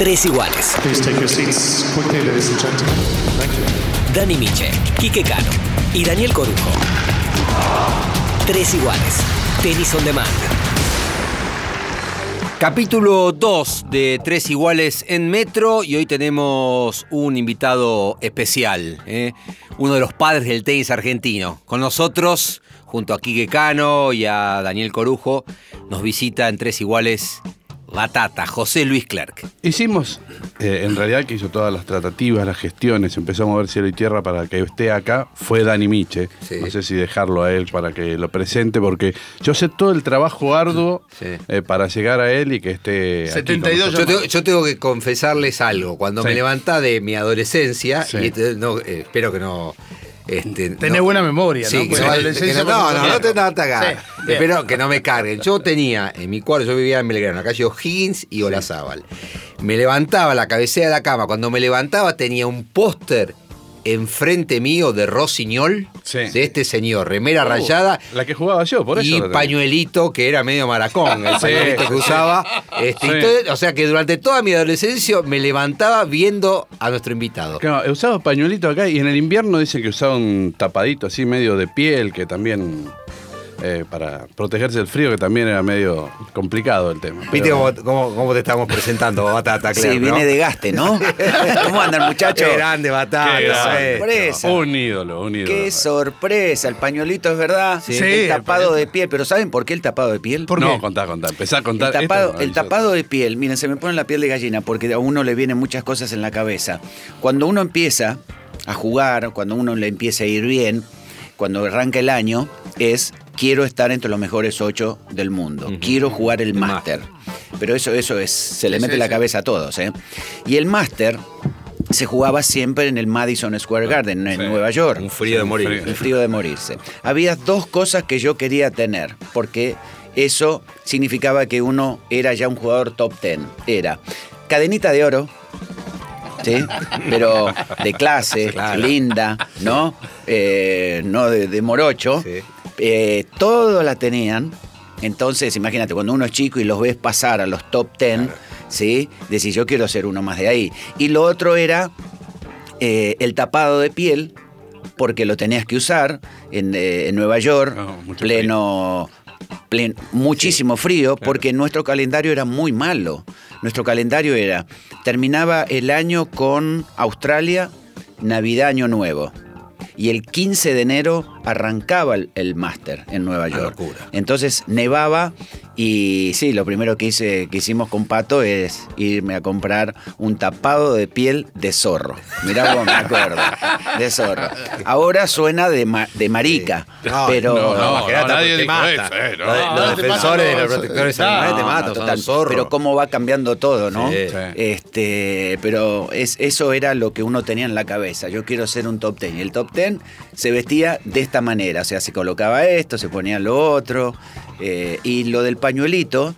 Tres iguales. Please take your seats quickly, ladies and gentlemen. Thank you. Dani Miche, Quique Cano y Daniel Corujo. Tres iguales. Tenis on demand. Capítulo 2 de Tres Iguales en Metro y hoy tenemos un invitado especial, ¿eh? uno de los padres del tenis argentino. Con nosotros, junto a Quique Cano y a Daniel Corujo, nos visita en Tres Iguales la Tata, José Luis Clerc. Hicimos, eh, en realidad, que hizo todas las tratativas, las gestiones, empezó a mover cielo y tierra para que esté acá, fue Dani Miche. Sí. No sé si dejarlo a él para que lo presente, porque yo sé todo el trabajo arduo Sí. eh, para llegar a él y que esté. aquí con 72 nosotros. Yo tengo, yo tengo que confesarles algo. Cuando me levanta de mi adolescencia, Sí. y no, eh, espero que no. Este, Tenés no- buena memoria, Sí, ¿no? que que no, no, no, te no te hagas. Sí, bien. Espero que no me carguen. Yo tenía en mi cuarto, yo vivía en Belgrano, en la calle O'Higgins y Olazábal. Me levantaba la cabecera de la cama. Cuando me levantaba tenía un póster enfrente mío de Rossignol, Sí. de este señor, remera Uh, rayada. La que jugaba yo, por eso. y pañuelito que era medio maracón, el Sí, pañuelito que usaba. Este, y Sí. todo- o sea que durante toda mi adolescencia me levantaba viendo a nuestro invitado. Claro, usaba pañuelito acá y en el invierno dicen que usaba un tapadito así medio de piel que también. Eh, para protegerse del frío, que también era medio complicado el tema. ¿Viste Pero- cómo, te estamos presentando, Batata? Sí, Claire, viene de gaste, ¿no? ¿Cómo andan, muchachos? Qué grande, Batata. Qué grande. Sorpresa. Un ídolo, un ídolo. Qué sorpresa, el pañuelito es verdad. Sí. el Sí, tapado el de piel, pero ¿saben por qué el tapado de piel? ¿Por no, qué? contá, contá. Empezá a contar. El tapado, el tapado de piel, miren, se me pone la piel de gallina porque a uno le vienen muchas cosas en la cabeza. Cuando uno empieza a jugar, cuando uno le empieza a ir bien, cuando arranca el año, es quiero estar entre los mejores ocho del mundo. Quiero jugar el El máster. Pero eso, eso es, se le Sí, mete sí, la sí. cabeza a todos, ¿eh? Y el máster se jugaba siempre en el Madison Square Garden, en Sí. Nueva York. Un frío de morir. frío. El frío de morirse. Había dos cosas que yo quería tener, porque eso significaba que uno era ya un jugador top ten. Era cadenita de oro, ¿sí? Pero de clase, Claro. linda, ¿no? Eh, no de, de morocho. Sí. Eh, todo la tenían. Entonces, imagínate, cuando uno es chico y los ves pasar a los top ten, ¿sí? Decís, yo quiero ser uno más de ahí. Y lo otro era eh, el tapado de piel, porque lo tenías que usar en, eh, en Nueva York, Oh, pleno, plen- muchísimo frío, porque nuestro calendario era muy malo. Nuestro calendario era, terminaba el año con Australia, Navidad, Año Nuevo. Y el 15 de enero arrancaba el, el máster en Nueva York. locura. Entonces nevaba y sí, lo primero que, hice, que hicimos con Pato es irme a comprar un tapado de piel de zorro. Mirá vos, me acuerdo. De zorro. Ahora suena de, ma- de marica, No, pero... no, no, imagínate, nadie te mata. eso, eh, no. Los- No, defensores de los protectores No, animales te No, matan, no, total. zorros. Pero cómo va cambiando todo, ¿no? Sí. Sí. Este, pero es, eso era lo que uno tenía en la cabeza. Yo quiero ser un top ten. Y el top ten se vestía de esta manera. O sea, se colocaba esto, se ponía lo otro. eh, y lo del pañuelito,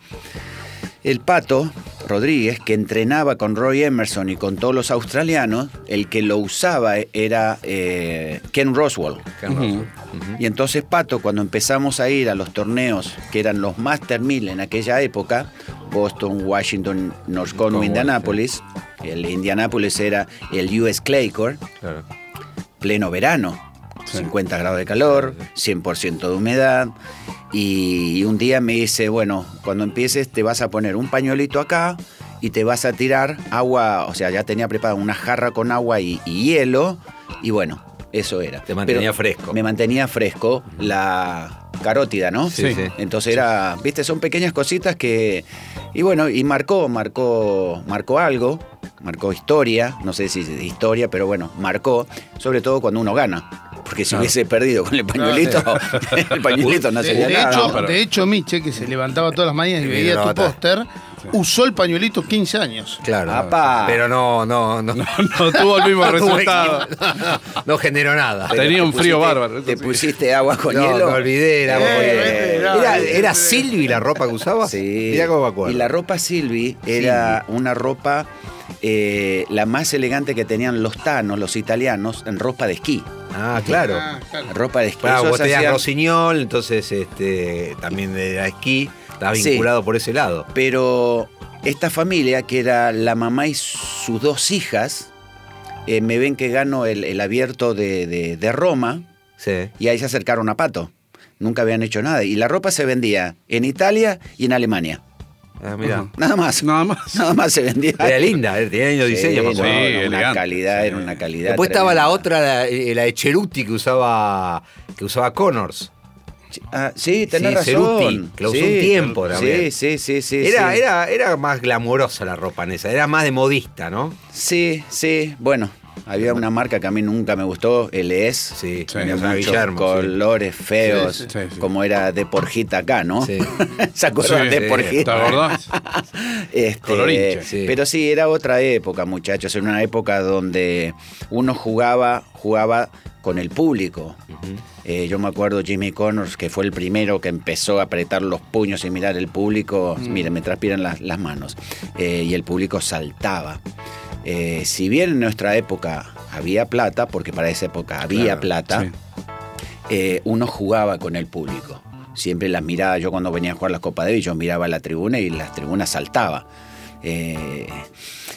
el pato Rodríguez, que entrenaba con Roy Emerson y con todos los australianos, el que lo usaba era eh, Ken Roswell. Ken Roswell. Y entonces Pato, cuando empezamos a ir a los torneos que eran los Master 1000 en aquella época, Boston, Washington, North Cornwall, Indianapolis, el Indianapolis era el US Clay Court, Claro. Pleno verano, 50 grados de calor, 100% de humedad. Y un día me dice, bueno, cuando empieces te vas a poner un pañuelito acá y te vas a tirar agua, o sea, ya tenía preparada una jarra con agua y, y hielo, y bueno, eso era. Te mantenía Pero fresco. Me mantenía fresco la carótida, ¿no? Sí, sí. Entonces era, viste, son pequeñas cositas que. Y bueno, y marcó, marcó, marcó algo, marcó historia, no sé si es historia, pero bueno, marcó, sobre todo cuando uno gana. Porque si hubiese perdido con el pañuelito, el pañuelito no De, sería de nada. hecho, pero- de hecho, Miche, que se levantaba todas las mañanas y Y veía tu póster, usó el pañuelito 15 años. Claro. Apa. Pero no, no, no. No tuvo el mismo No resultado. No generó nada. Pero Tenía te un frío pusiste- bárbaro, ¿Te sí. pusiste agua con no, hielo? me olvidé. Era, Eh, era, era- era Silvi la ropa que usaba. Sí. Mirá cómo me acuerdo. Y la ropa Silvi era una ropa eh, la más elegante que tenían los tanos, los italianos, en ropa de esquí. Ah, claro. Ah, claro. Ropa de esquí. Claro, vos tenías hacían- Rossignol, entonces este, también era esquí, estaba Sí. vinculado por ese lado. Pero esta familia, que era la mamá y sus dos hijas, eh, me ven que gano el, el abierto de, de- de Roma Sí. y ahí se acercaron a Pato. Nunca habían hecho nada. Y la ropa se vendía en Italia y en Alemania. Ah, mira. Nada más. Nada más. Nada más se vendía. Era linda, eh, tenía lindo diseño. me Sí, acuerdo. no, Sí, era una elegante. calidad, era una calidad. Después estaba la otra, la, eh, la de Cheruti que usaba que usaba Connors. Ah, sí, tenés Sí, razón. Ceruti, que la usó un tiempo Sí, también. sí, sí, sí. Era, sí. era, era más glamurosa la ropa en esa, era más de modista, ¿no? Sí, sí. Bueno, había una marca que a mí nunca me gustó, LS. Sí, Sí, Tenía muchos Guillermo. sí. colores feos, Sí, sí, sí. como era de Porjita acá, ¿no? Sí. ¿Se acuerdan de Porjita? ¿Te acordás? Este. Pero sí, era otra época, muchachos. Era una época donde uno jugaba, jugaba con el público. Eh, yo me acuerdo Jimmy Connors, que fue el primero que empezó a apretar los puños y mirar el público. Miren, me transpiran las, las manos. Eh, y el público saltaba. Eh, si bien en nuestra época había plata, porque para esa época había Claro, plata, sí. eh, uno jugaba con el público. Siempre las miraba, yo cuando venía a jugar las Copas de yo miraba la tribuna y las tribunas saltaba. Eh,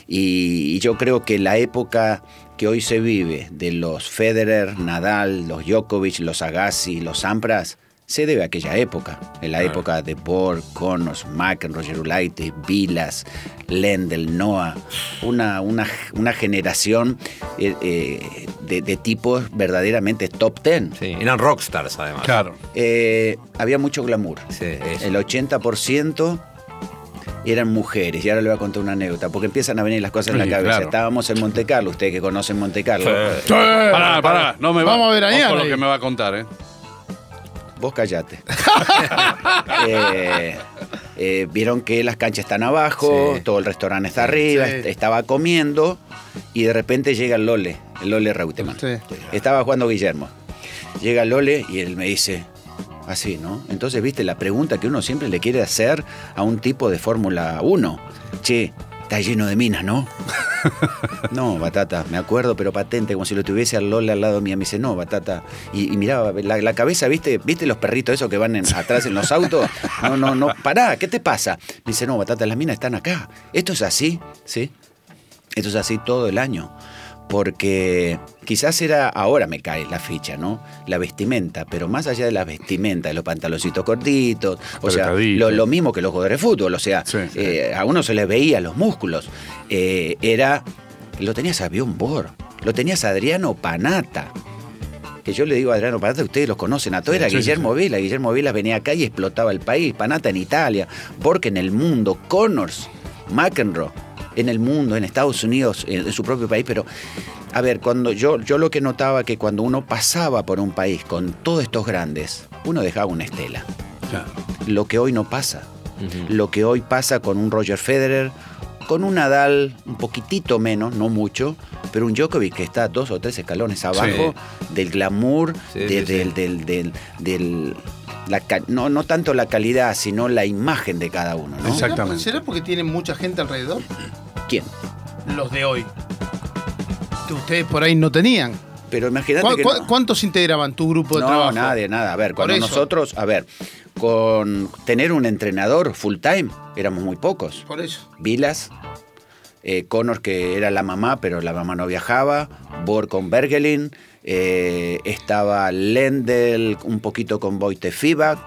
y, y yo creo que la época que hoy se vive de los Federer, Nadal, los Djokovic, los Agassi, los Sampras, se debe a aquella época, en la época de Borg, Connors, McEnroe, Roger Ulaite, Vilas, Lendl, Noah, una, una, una generación eh, eh, de, de tipos verdaderamente top ten. Sí, eran rockstars además. Claro. Eh, había mucho glamour. Sí, eso. El 80% eran mujeres. Y ahora le voy a contar una anécdota, porque empiezan a venir las cosas en la Sí, cabeza. claro. Estábamos en Monte Carlo, ustedes que conocen Monte Carlo. Pará, pará. No me va, Vamos a ver a ojo Ian lo ahí. que me va a contar, ¿eh? Vos callate. Eh, eh, Vieron que las canchas están abajo, Sí. todo el restaurante está arriba, Sí. estaba comiendo y de repente llega el Lole, el Lole Reutemann. Sí. Estaba jugando Guillermo. Llega el Lole y él me dice, así, ¿no? Entonces, viste, la pregunta que uno siempre le quiere hacer a un tipo de Fórmula 1. Che, está lleno de minas, ¿no? No, Batata, me acuerdo, pero patente, como si lo tuviese al Lola al lado mío. Me dice, no, Batata. Y, y miraba la, la cabeza, ¿viste? ¿Viste los perritos esos que van en- atrás en los autos? No, no, no, pará, ¿qué te pasa? Me dice, no, Batata, las minas están acá. ¿Esto es así? ¿Sí? Esto es así todo el año. Porque quizás era, ahora me cae la ficha, ¿no? La vestimenta, pero más allá de la vestimenta, de los pantaloncitos cortitos, o sea, lo, lo mismo que los jugadores de fútbol, o sea, Sí, sí. eh, a uno se les veía los músculos. Eh, era, lo tenías a Borg, lo tenías a Adriano Panata. Que yo le digo a Adriano Panata, ustedes los conocen a todos, era Sí, sí, Guillermo Vila. Guillermo Vila venía acá y explotaba el país. Panata en Italia, Borg en el mundo, Connors, McEnroe en el mundo, en Estados Unidos, en, en su propio país. Pero, a ver, cuando yo, yo lo que notaba que cuando uno pasaba por un país con todos estos grandes, uno dejaba una estela. Claro. Lo que hoy no pasa. Lo que hoy pasa con un Roger Federer, con un Nadal un poquitito menos, no mucho, pero un Djokovic que está dos o tres escalones abajo del glamour, Sí, de- sí, sí. del, del, del- del- la no, no tanto la calidad, sino la imagen de cada uno, ¿no? Exactamente. ¿Será porque tienen mucha gente alrededor? ¿Quién? Los de hoy. Que ustedes por ahí no tenían. Pero imagínate ¿Cu- que cu- no. ¿Cuántos integraban tu grupo de no, trabajo? nadie, nada. A ver, Por cuando eso. nosotros, a ver, con tener un entrenador full time, éramos muy pocos. Por eso. Vilas, eh, Connor que era la mamá, pero la mamá no viajaba, Borg con Bergelin, eh, estaba Lendl un poquito con Boite Fiba,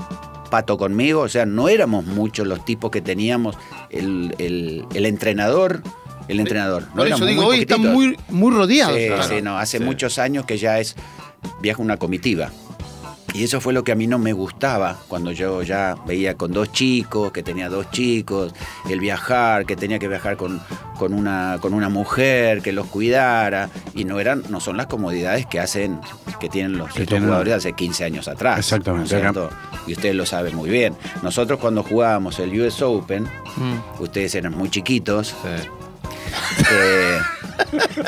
Pato conmigo, o sea, no éramos muchos los tipos que teníamos el, el- el entrenador, el entrenador. No Por eso digo, muy hoy están muy, muy rodeados. Sí, claro. sí, no, hace Sí. muchos años que ya es viaja una comitiva. Y eso fue lo que a mí no me gustaba cuando yo ya veía con dos chicos, que tenía dos chicos, el viajar, que tenía que viajar con, con, una, con una mujer que los cuidara. Y no eran, no son las comodidades que hacen, que tienen los Que estos tienen- jugadores de hace 15 años atrás. Exactamente. Y ustedes lo saben muy bien. Nosotros cuando jugábamos el US Open, Mm. ustedes eran muy chiquitos. Sí. Eh,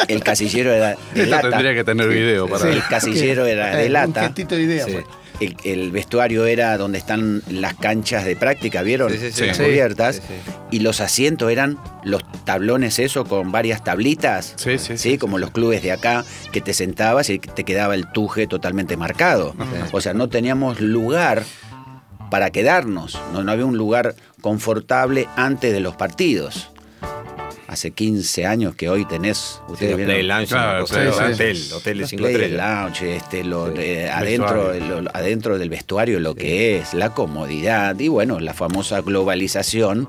el casillero era de Esto lata. tendría que tener video para El casillero era de Eh, Un lata. gestito de idea. Sí. pues. El, el vestuario era donde están las canchas de práctica, ¿vieron? Sí. Las cubiertas. Sí, sí. Y los asientos eran los tablones, eso, con varias tablitas. Sí, sí, sí, como los clubes de acá, que te sentabas y te quedaba el tuje totalmente marcado. O sea, no teníamos lugar para quedarnos. No, no había un lugar confortable antes de los partidos. Hace 15 años que hoy tenés. Ustedes Play vieron- Lounge, Claro, hotel, sí, sí. hotel, hotel de los 5 play lounge, este, lo Sí. de- adentro, lo- adentro del vestuario lo que es, la comodidad y bueno, la famosa globalización,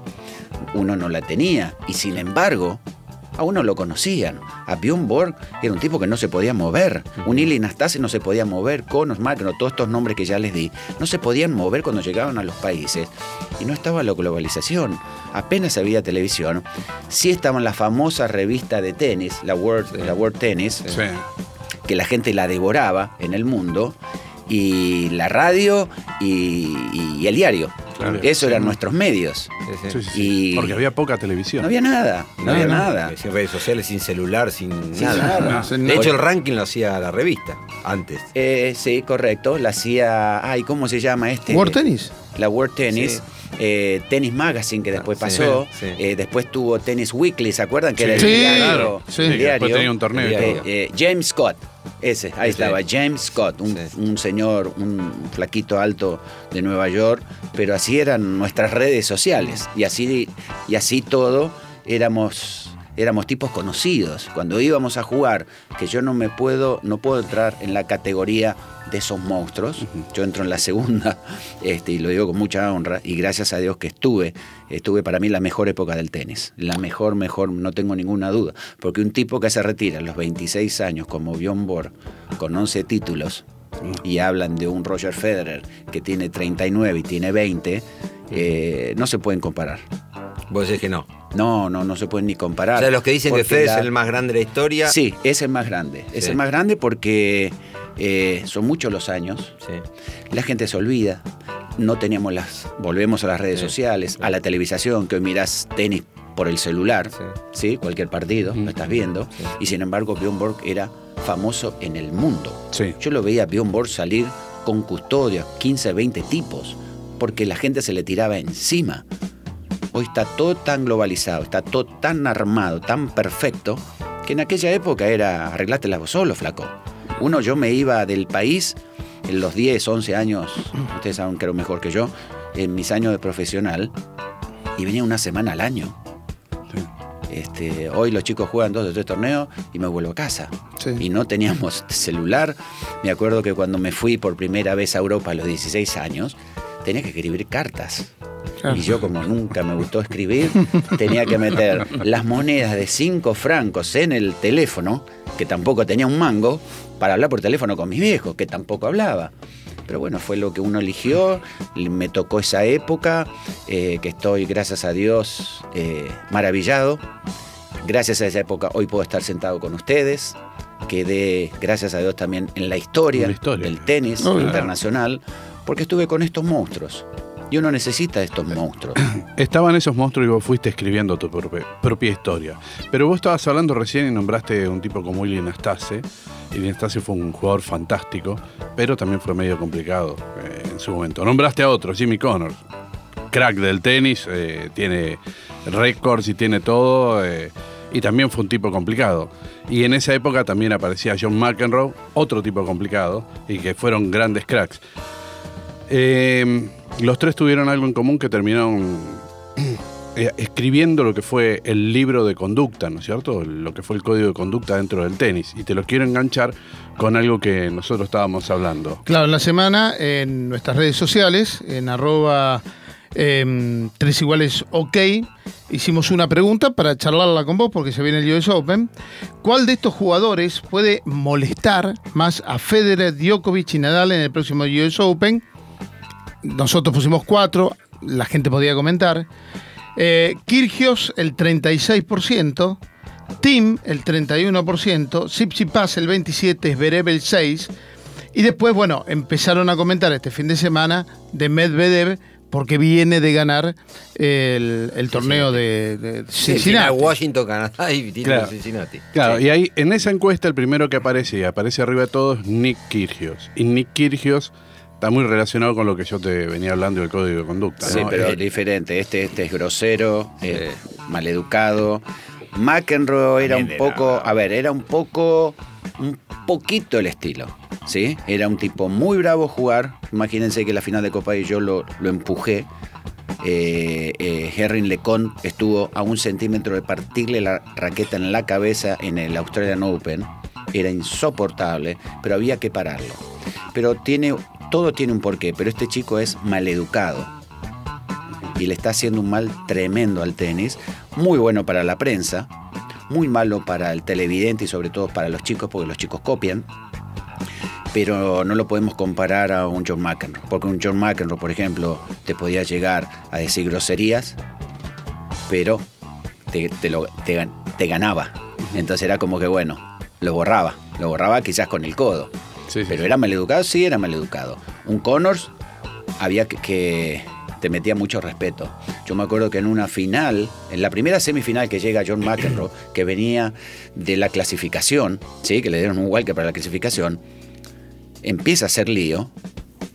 uno no la tenía y sin embargo a uno lo conocían. A Bjorn Borg era un tipo que no se podía mover. Un Ili Nastase no se podía mover. Conos, Macro, todos estos nombres que ya les di, no se podían mover cuando llegaban a los países. Y no estaba la globalización. Apenas había televisión. Sí estaba la famosa revista de tenis, la World, la World Tennis, Sí. que la gente la devoraba en el mundo, y la radio y, y el diario. Claro. Eso eran Sí. nuestros medios. Sí, sí. Sí, sí, sí. Y- Porque había poca televisión. No había nada, no, había nada. Sin redes sociales, sin celular, sin Sin nada. nada. No, De hecho, el ranking lo hacía la revista antes. Eh, sí, correcto. La hacía. Ay, ¿cómo se llama este? ¿World Tennis? La World Tennis. eh, Tennis Magazine, que después Sí, pasó. sí. eh, después tuvo Tennis Weekly, ¿se acuerdan? Que Sí, era el Sí, diario. claro. Sí, el diario. tenía un torneo y Eh, todo. eh, James Scott. Ese, ahí Sí. estaba, James Scott, un, Sí. un señor, un flaquito alto de Nueva York, pero así eran nuestras redes sociales y así, y así todo éramos, éramos tipos conocidos. Cuando íbamos a jugar, que yo no me puedo, no puedo entrar en la categoría de esos monstruos, yo entro en la segunda, este, y lo digo con mucha honra, y gracias a Dios que estuve, estuve para mí la mejor época del tenis, la mejor, mejor, no tengo ninguna duda, porque un tipo que se retira a los 26 años como Bjorn Borg, con 11 títulos, y hablan de un Roger Federer que tiene 39 y tiene 20, eh, no se pueden comparar. Vos decís que no. No, no, no se pueden ni comparar. O sea, los que dicen que Fede la- es el más grande de la historia. Sí, es el más grande. Es el más grande porque eh, son muchos los años. Sí. La gente se olvida. No teníamos las. Volvemos a las redes Sí, sociales, a la televisación, que hoy mirás tenis por el celular, Sí. ¿sí? Cualquier partido, lo estás viendo. Sí. Y sin embargo, Bjorn Borg era famoso en el mundo. Sí. Yo lo veía a Bjorn Borg salir con custodia, 15, 20 tipos, porque la gente se le tiraba encima. Hoy está todo tan globalizado, está todo tan armado, tan perfecto, que en aquella época era arreglátela vos solo, flaco. Uno, yo me iba del país en los 10, 11 años, ustedes saben que era mejor que yo, en mis años de profesional, y venía una semana al año. Sí. Este, hoy los chicos juegan dos o tres torneos y me vuelvo a casa. Sí. Y no teníamos celular. Me acuerdo que cuando me fui por primera vez a Europa a los 16 años, tenía que escribir cartas. Claro. Y yo como nunca me gustó escribir, tenía que meter las monedas de 5 francos en el teléfono, que tampoco tenía un mango, para hablar por teléfono con mis viejos, que tampoco hablaba. Pero bueno, fue lo que uno eligió, me tocó esa época, eh, que estoy, gracias a Dios, eh, maravillado. Gracias a esa época hoy puedo estar sentado con ustedes. Quedé, gracias a Dios, también en la historia, En la historia. del tenis internacional, porque estuve con estos monstruos. Y uno necesita estos monstruos. Estaban esos monstruos y vos fuiste escribiendo tu propia, historia. Pero vos estabas hablando recién y nombraste un tipo como Willy Nastase. Y Nastase fue un jugador fantástico, pero también fue medio complicado eh, en su momento. Nombraste a otro, Jimmy Connors. Crack del tenis, eh, tiene récords y tiene todo. eh, y también fue un tipo complicado. Y en esa época también aparecía John McEnroe, otro tipo complicado, y que fueron grandes cracks. Eh, los tres tuvieron algo en común que terminaron eh, escribiendo lo que fue el libro de conducta, ¿no es cierto? Lo que fue el código de conducta dentro del tenis. Y te lo quiero enganchar con algo que nosotros estábamos hablando. Claro, en la semana en nuestras redes sociales, en arroba em, tres iguales ok, hicimos una pregunta para charlarla con vos porque se viene el US Open. ¿Cuál de estos jugadores puede molestar más a Federer, Djokovic y Nadal en el próximo US Open? Nosotros pusimos cuatro, la gente podía comentar. Eh, Kirgios el 36%, Tim el 31%, Tsitsipas el 27%, Zverev el 6%. Y después, bueno, empezaron a comentar este fin de semana de Medvedev porque viene de ganar el, el torneo de, de Sí, Cincinnati. Washington, Canadá y Claro. Cincinnati. Claro, Sí. y ahí en esa encuesta el primero que aparece y aparece arriba de todos es Nick Kirgios. Y Nick Kirgios está muy relacionado con lo que yo te venía hablando del código de conducta. Sí, ¿no? pero Eh, diferente. Este, este es grosero, eh, maleducado. McEnroe era un poco, a ver, era un poco, un poquito el estilo, ¿sí? Era un tipo muy bravo a jugar. Imagínense que la final de Copa y yo lo, lo empujé eh, eh, Henry Lecon estuvo a un centímetro de partirle la raqueta en la cabeza en el Australian Open. Era insoportable, pero había que pararlo. Pero tiene, todo tiene un porqué, pero este chico es maleducado y le está haciendo un mal tremendo al tenis, muy bueno para la prensa, muy malo para el televidente y sobre todo para los chicos, porque los chicos copian, pero no lo podemos comparar a un John McEnroe, porque un John McEnroe, por ejemplo, te podía llegar a decir groserías, pero te, lo- te ganaba. Entonces era como que, bueno, lo borraba, lo borraba quizás con el codo. Sí, sí, Pero sí. era maleducado, sí era maleducado. Un Connors había que, que te metía mucho respeto. Yo me acuerdo que en una final, en la primera semifinal que llega John McEnroe, que venía de la clasificación, ¿sí? que le dieron un walker para la clasificación, empieza a hacer lío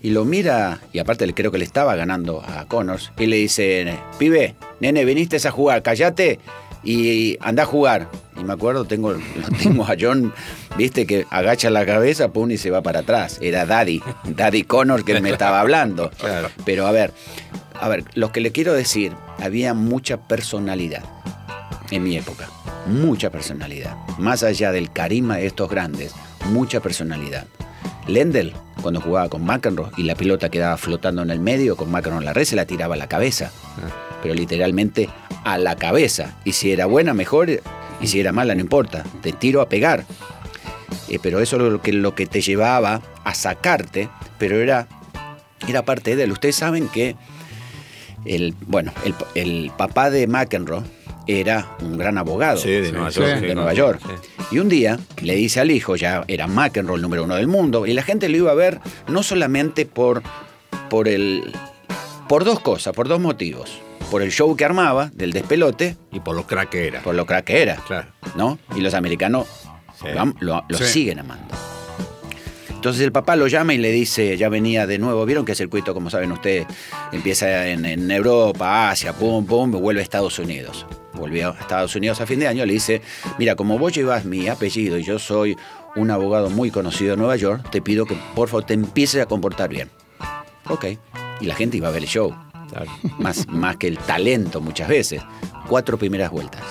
y lo mira, y aparte creo que le estaba ganando a Connors, y le dice, pibe, nene, viniste a jugar, callate y anda a jugar. Y me acuerdo, tengo, tengo a John, viste, que agacha la cabeza, pum, y se va para atrás. Era Daddy, Daddy Connors que me estaba hablando. Claro. Pero a ver, a ver, lo que le quiero decir, había mucha personalidad en mi época. Mucha personalidad. Más allá del carisma de estos grandes, mucha personalidad. Lendl, cuando jugaba con McEnroe y la pelota quedaba flotando en el medio, con McEnroe en la red se la tiraba a la cabeza. Pero literalmente a la cabeza. Y si era buena, mejor. Y si era mala, no importa. Te tiro a pegar. Eh, pero eso es lo que, lo que te llevaba a sacarte, pero era, era parte de él. Ustedes saben que el, bueno, el, el papá de McEnroe era un gran abogado Sí, de Nueva York. de Nueva York. Y un día le dice al hijo, ya era McEnroe el número uno del mundo, y la gente lo iba a ver no solamente por, por, el, por dos cosas, por dos motivos. Por el show que armaba, del despelote, Y por lo crack que era. por lo crack que era. Claro. ¿no? Y los americanos Sí. lo, am- lo- lo Sí. siguen amando. Entonces el papá lo llama y le dice, ya venía de nuevo, vieron que el circuito, como saben ustedes, empieza en, en Europa, Asia, pum, pum, vuelve a Estados Unidos. Volvió a Estados Unidos a fin de año, le dice, mira, como vos llevas mi apellido y yo soy un abogado muy conocido en Nueva York, te pido que por favor te empieces a comportar bien. Ok. Y la gente iba a ver el show. Más, más que el talento muchas veces. Cuatro primeras vueltas.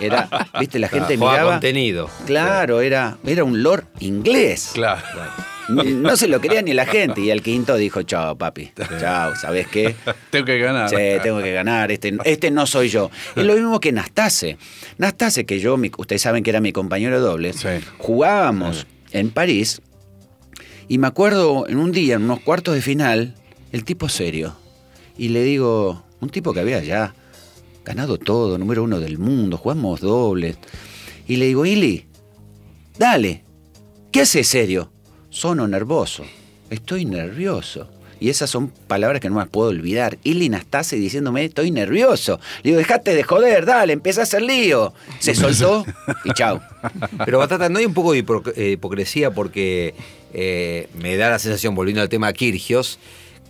Era, viste, la gente Juega miraba. contenido. Claro, era, era un lord inglés. Claro. No se lo quería ni la gente. Y al quinto dijo, chao, papi. Chao, ¿sabes qué? Tengo que ganar. Sí, tengo que ganar, este, este no soy yo. Es lo mismo que Nastase. Nastase, que yo, mi- ustedes saben que era mi compañero de doble, Sí. jugábamos en París y me acuerdo en un día, en unos cuartos de final, el tipo serio. Y le digo, un tipo que había ya ganado todo, número uno del mundo, jugamos dobles. Y le digo, Ili, dale, ¿qué haces serio? Sono nervoso, estoy nervioso. Y esas son palabras que no me las puedo olvidar. Ili Nastase diciéndome, estoy nervioso. Le digo, dejate de joder, dale, empezá a hacer lío. Se soltó y chau. Pero Batata, no hay un poco de eh, hipocresía porque eh, me da la sensación, volviendo al tema Kirgios,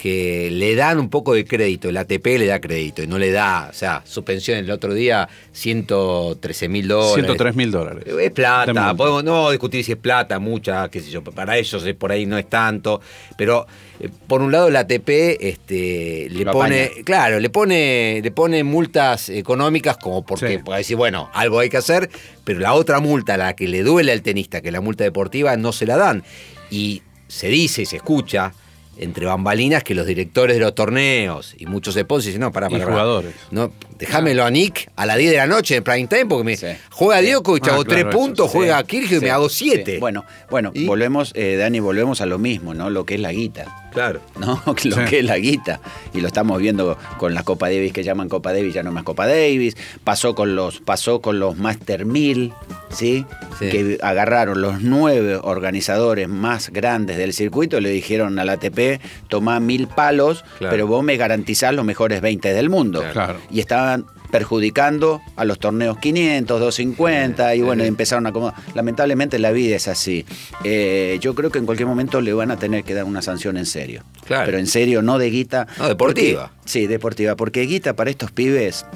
que le dan un poco de crédito, el ATP le da crédito y no le da, o sea, su pensión el otro día, 113 mil dólares. 103 mil dólares. Es plata, podemos no discutir si es plata, mucha, qué sé yo, para ellos por ahí no es tanto, pero eh, por un lado el ATP este, le Lo pone, apaña. claro, le pone, le pone multas económicas como porque Sí. puede decir, bueno, algo hay que hacer, pero la otra multa, la que le duele al tenista, que es la multa deportiva, no se la dan. Y se dice y se escucha entre bambalinas que los directores de los torneos y muchos sponsors dicen, no, para, Y para, jugadores. No, déjamelo a Nick a las 10 de la noche en prime time porque me Sí. juega Sí. Djokovic, Ah, hago claro, 3 eso, puntos, Sí, juega Kirchhoff y sí, me hago sí. 7. Bueno, bueno, ¿Y? volvemos, eh, Dani, volvemos a lo mismo, ¿no? Lo que es la guita. Claro. ¿no? Lo Sí. que es la guita. Y lo estamos viendo con la Copa Davis que llaman Copa Davis, ya no más Copa Davis. Pasó con los, pasó con los Master 1000, ¿sí? Sí. Que agarraron los nueve organizadores más grandes del circuito y le dijeron al ATP, tomá mil palos, Claro. pero vos me garantizás los mejores 20 del mundo. Claro. Y estaban perjudicando a los torneos 500, 250 y bueno, empezaron a acomodar. Lamentablemente la vida es así. Eh, yo creo que en cualquier momento le van a tener que dar una sanción en serio. Claro. Pero en serio, no de guita. No, deportiva. Porque- sí, deportiva. Porque guita para estos pibes,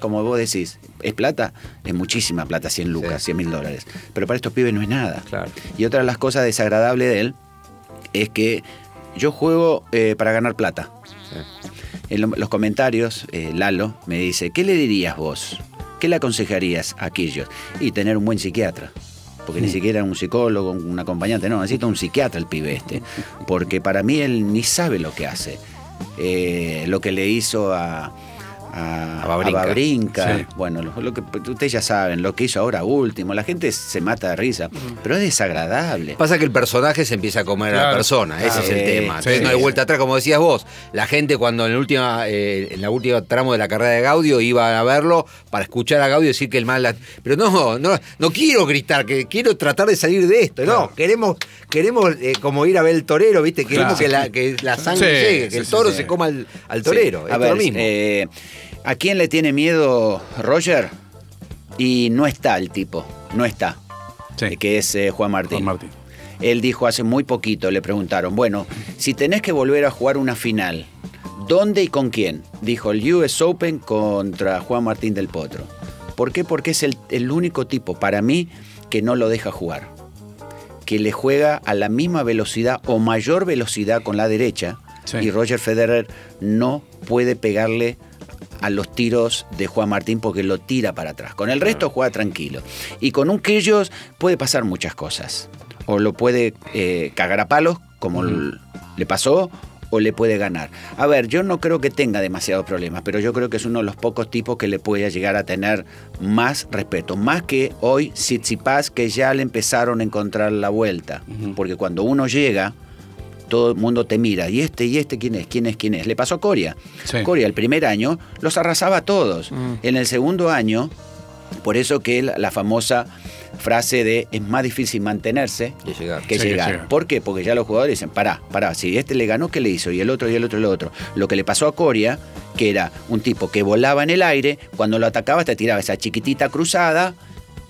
como vos decís, es plata, es muchísima plata, 100 lucas, Sí. 100 mil dólares. Pero para estos pibes no es nada. Claro. Y otra de las cosas desagradables de él es que yo juego eh, para ganar plata. En lo- los comentarios, eh, Lalo me dice, ¿qué le dirías vos? ¿Qué le aconsejarías a Kirgios? Y tener un buen psiquiatra. Porque ni siquiera un psicólogo, un acompañante, no, necesita un psiquiatra el pibe este. Porque para mí él ni sabe lo que hace. Eh, lo que le hizo a, a, A Babrinka. a Babrinka. Sí. Bueno, lo, lo que ustedes ya saben, lo que hizo ahora último. La gente se mata de risa, pero es desagradable. Pasa que el personaje se empieza a comer a la Claro. persona, ese es el Sí, tema. Entonces no hay vuelta atrás, como decías vos. La gente cuando en, la última, eh, en la última tramo de la carrera de Gaudio iba a verlo para escuchar a Gaudio decir que el mal... la- Pero no, no, no quiero gritar, que quiero tratar de salir de esto. No, queremos, queremos eh, como ir a ver el torero, ¿viste? Queremos Claro. que, la, que la sangre Sí, llegue, que sí, el toro sí. se coma al, al torero. Es A lo ver, mismo. eh, ¿a quién le tiene miedo Roger? Y no está el tipo, no está. Sí. eh, Que es eh, Juan Martín. Juan Martín. Él dijo hace muy poquito, le preguntaron, bueno, si tenés que volver a jugar una final, ¿dónde y con quién? Dijo el US Open contra Juan Martín del Potro. ¿Por qué? Porque es el, el único tipo, para mí, que no lo deja jugar. Que le juega a la misma velocidad o mayor velocidad con la derecha. Sí. Y Roger Federer no puede pegarle a los tiros de Juan Martín porque lo tira para atrás. Con el resto juega tranquilo. Y con un Kyrgios puede pasar muchas cosas. O lo puede eh, cagar a palos, como le pasó, o le puede ganar. A ver, yo no creo que tenga demasiados problemas, pero yo creo que es uno de los pocos tipos que le puede llegar a tener más respeto. Más que hoy Tsitsipas, que ya le empezaron a encontrar la vuelta. Porque cuando uno llega, todo el mundo te mira. ¿Y este? ¿Y este quién es? ¿Quién es? ¿Quién es? Le pasó a Coria. Sí. Coria el primer año los arrasaba a todos. Mm. En el segundo año, por eso que la, la famosa frase de es más difícil mantenerse Que llegar. que Sí, que llegar. ¿Por qué? Porque ya los jugadores dicen, pará, pará, si este le ganó, ¿qué le hizo? Y el otro, y el otro, y el otro. Lo que le pasó a Coria, que era un tipo que volaba en el aire, cuando lo atacabas te tiraba esa chiquitita cruzada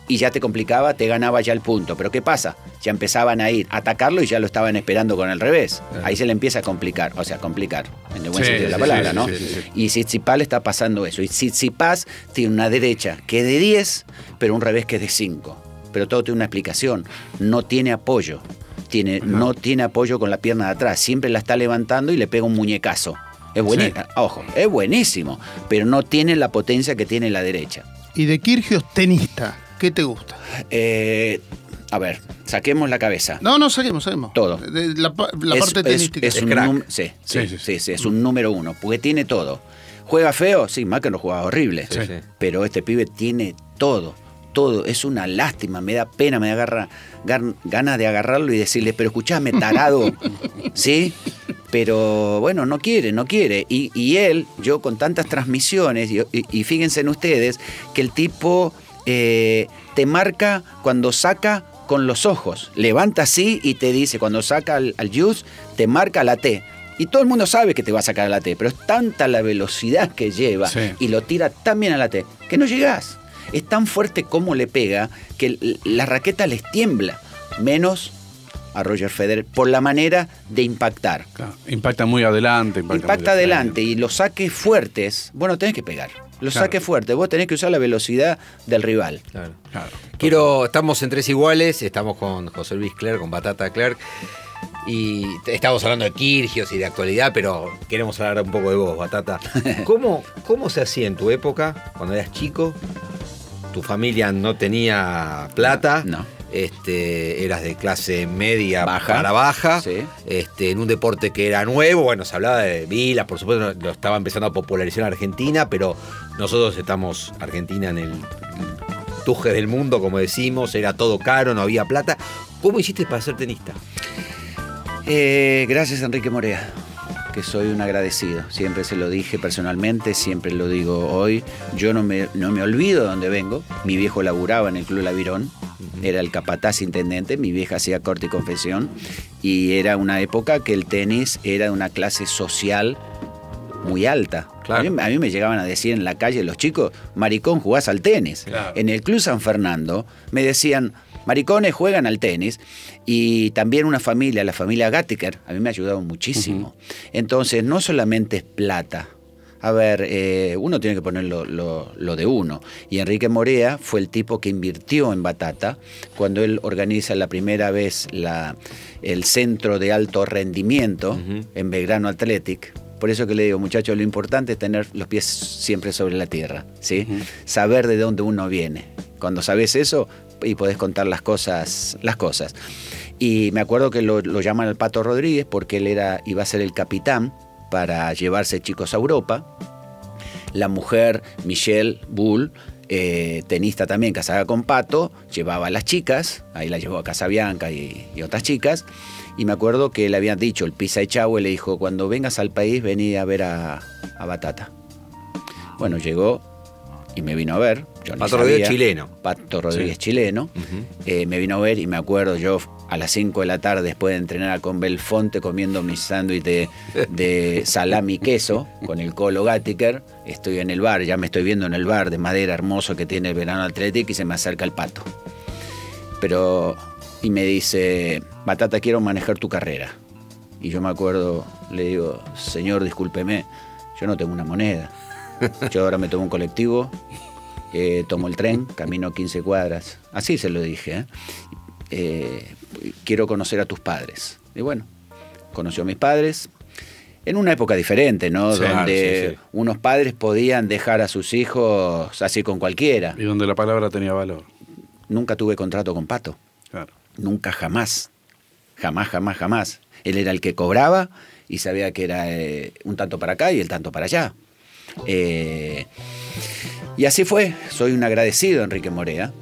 y ya te complicaba, te ganaba ya el punto. Pero ¿qué pasa? Ya empezaban a ir a atacarlo y ya lo estaban esperando con el revés. Ahí se le empieza a complicar, o sea, complicar, en el buen Sí, sentido de la sí, palabra, sí, ¿no? sí, sí, sí. Y Tsitsipas le está pasando eso. Y Tsitsipas tiene una derecha que es de 10, pero un revés que es de 5. Pero todo tiene una explicación. No tiene apoyo. Tiene, No tiene apoyo con la pierna de atrás. Siempre la está levantando y le pega un muñecazo. Es buenísimo. Ojo, es buenísimo. Pero no tiene la potencia que tiene la derecha. Y de Kirgios, tenista, ¿qué te gusta? Eh, a ver, saquemos la cabeza. No, no, saquemos, saquemos. Todo. De la, pa- la Es- parte es- tenística. es un sí, sí, Sí, sí, sí, sí, es un número uno, porque tiene todo. ¿Juega feo? Sí, más que no juega horrible. Sí, sí. Pero este pibe tiene todo, todo. Es una lástima, me da pena, me da garra- gan- ganas de agarrarlo y decirle, pero escuchame, tarado. ¿Sí? Pero bueno, no quiere, no quiere. Y, y él, yo con tantas transmisiones, y, y- y fíjense en ustedes, que el tipo eh, te marca cuando saca con los ojos. Levanta así y te dice, cuando saca al, al juice, te marca la T. Y todo el mundo sabe que te va a sacar a la T, pero es tanta la velocidad que lleva Sí. y lo tira tan bien a la T que no llegás. Es tan fuerte como le pega que la raqueta les tiembla, menos a Roger Federer por la manera de impactar. Claro, Impacta muy adelante. Impacta, adelante y los saques fuertes, bueno, tenés que pegar. Los Claro. saques fuertes, vos tenés que usar la velocidad del rival. Claro. Claro. Quiero, estamos en tres iguales, estamos con José Luis Clerc, con Batata Clerc, y estamos hablando de Kirgios y de actualidad, pero queremos hablar un poco de vos, Batata. ¿Cómo, ¿Cómo se hacía en tu época, cuando eras chico? Tu familia no tenía plata, No. Este, eras de clase media Baja. para baja, Sí. este, en un deporte que era nuevo, bueno, se hablaba de vilas, por supuesto lo estaba empezando a popularizar en Argentina, pero nosotros estamos, Argentina en el tuje del mundo, como decimos, era todo caro, no había plata. ¿Cómo hiciste para ser tenista? Eh, gracias Enrique Morea, que soy un agradecido. Siempre se lo dije personalmente, siempre lo digo hoy. Yo no me, no me olvido de dónde vengo. Mi viejo laburaba en el Club Lavirón, era el capataz intendente, mi vieja hacía corte y confesión, y era una época que el tenis era de una clase social muy alta. Claro. A, mí, a mí me llegaban a decir en la calle los chicos, maricón, jugás al tenis. Claro. En el Club San Fernando me decían, maricones juegan al tenis. Y también una familia, la familia Gattiker, a mí me ha ayudado muchísimo. Entonces, no solamente es plata. a ver, eh, uno tiene que poner lo, lo- lo de uno. Y Enrique Morea fue el tipo que invirtió en Batata cuando él organiza la primera vez la, el centro de alto rendimiento en Belgrano Athletic. Por eso que le digo, muchachos, lo importante es tener los pies siempre sobre la tierra, ¿sí? Saber de dónde uno viene. Cuando sabes eso y podés contar las cosas, las cosas. Y me acuerdo que lo, llaman al Pato Rodríguez porque él era, iba a ser el capitán para llevarse chicos a Europa. La mujer, Michelle Bull, eh, tenista también, casada con Pato, llevaba a las chicas, ahí la llevó a Casabianca y, y otras chicas. Y me acuerdo que le habían dicho, el Pisa Echagüe le dijo, cuando vengas al país, vení a ver a, a Batata. Bueno, llegó y me vino a ver. Yo Pato Rodríguez chileno. Pato Rodríguez chileno. Eh, me vino a ver y me acuerdo yo a las 5 de la tarde después de entrenar con Belfonte comiendo mi sándwich de, de salami y queso con el Colo Gattiker. Estoy en el bar, ya me estoy viendo en el bar de madera hermoso que tiene el verano Athletic y se me acerca el pato. Pero, y me dice, Batata, quiero manejar tu carrera. Y yo me acuerdo, le digo, señor, discúlpeme, yo no tengo una moneda. Yo ahora me tomo un colectivo, eh, tomo el tren, camino 15 cuadras. Así se lo dije. ¿eh? Eh, quiero conocer a tus padres. Y bueno, conoció a mis padres. En una época diferente, ¿no? Sí, Donde sí, sí. unos padres podían dejar a sus hijos así con cualquiera. Y donde la palabra tenía valor. Nunca tuve contrato con Pato. Claro. Nunca, jamás. Jamás, jamás, jamás. Él era el que cobraba y sabía que era eh, un tanto para acá y el tanto para allá. Eh, y así fue. Soy un agradecido, Enrique Morea.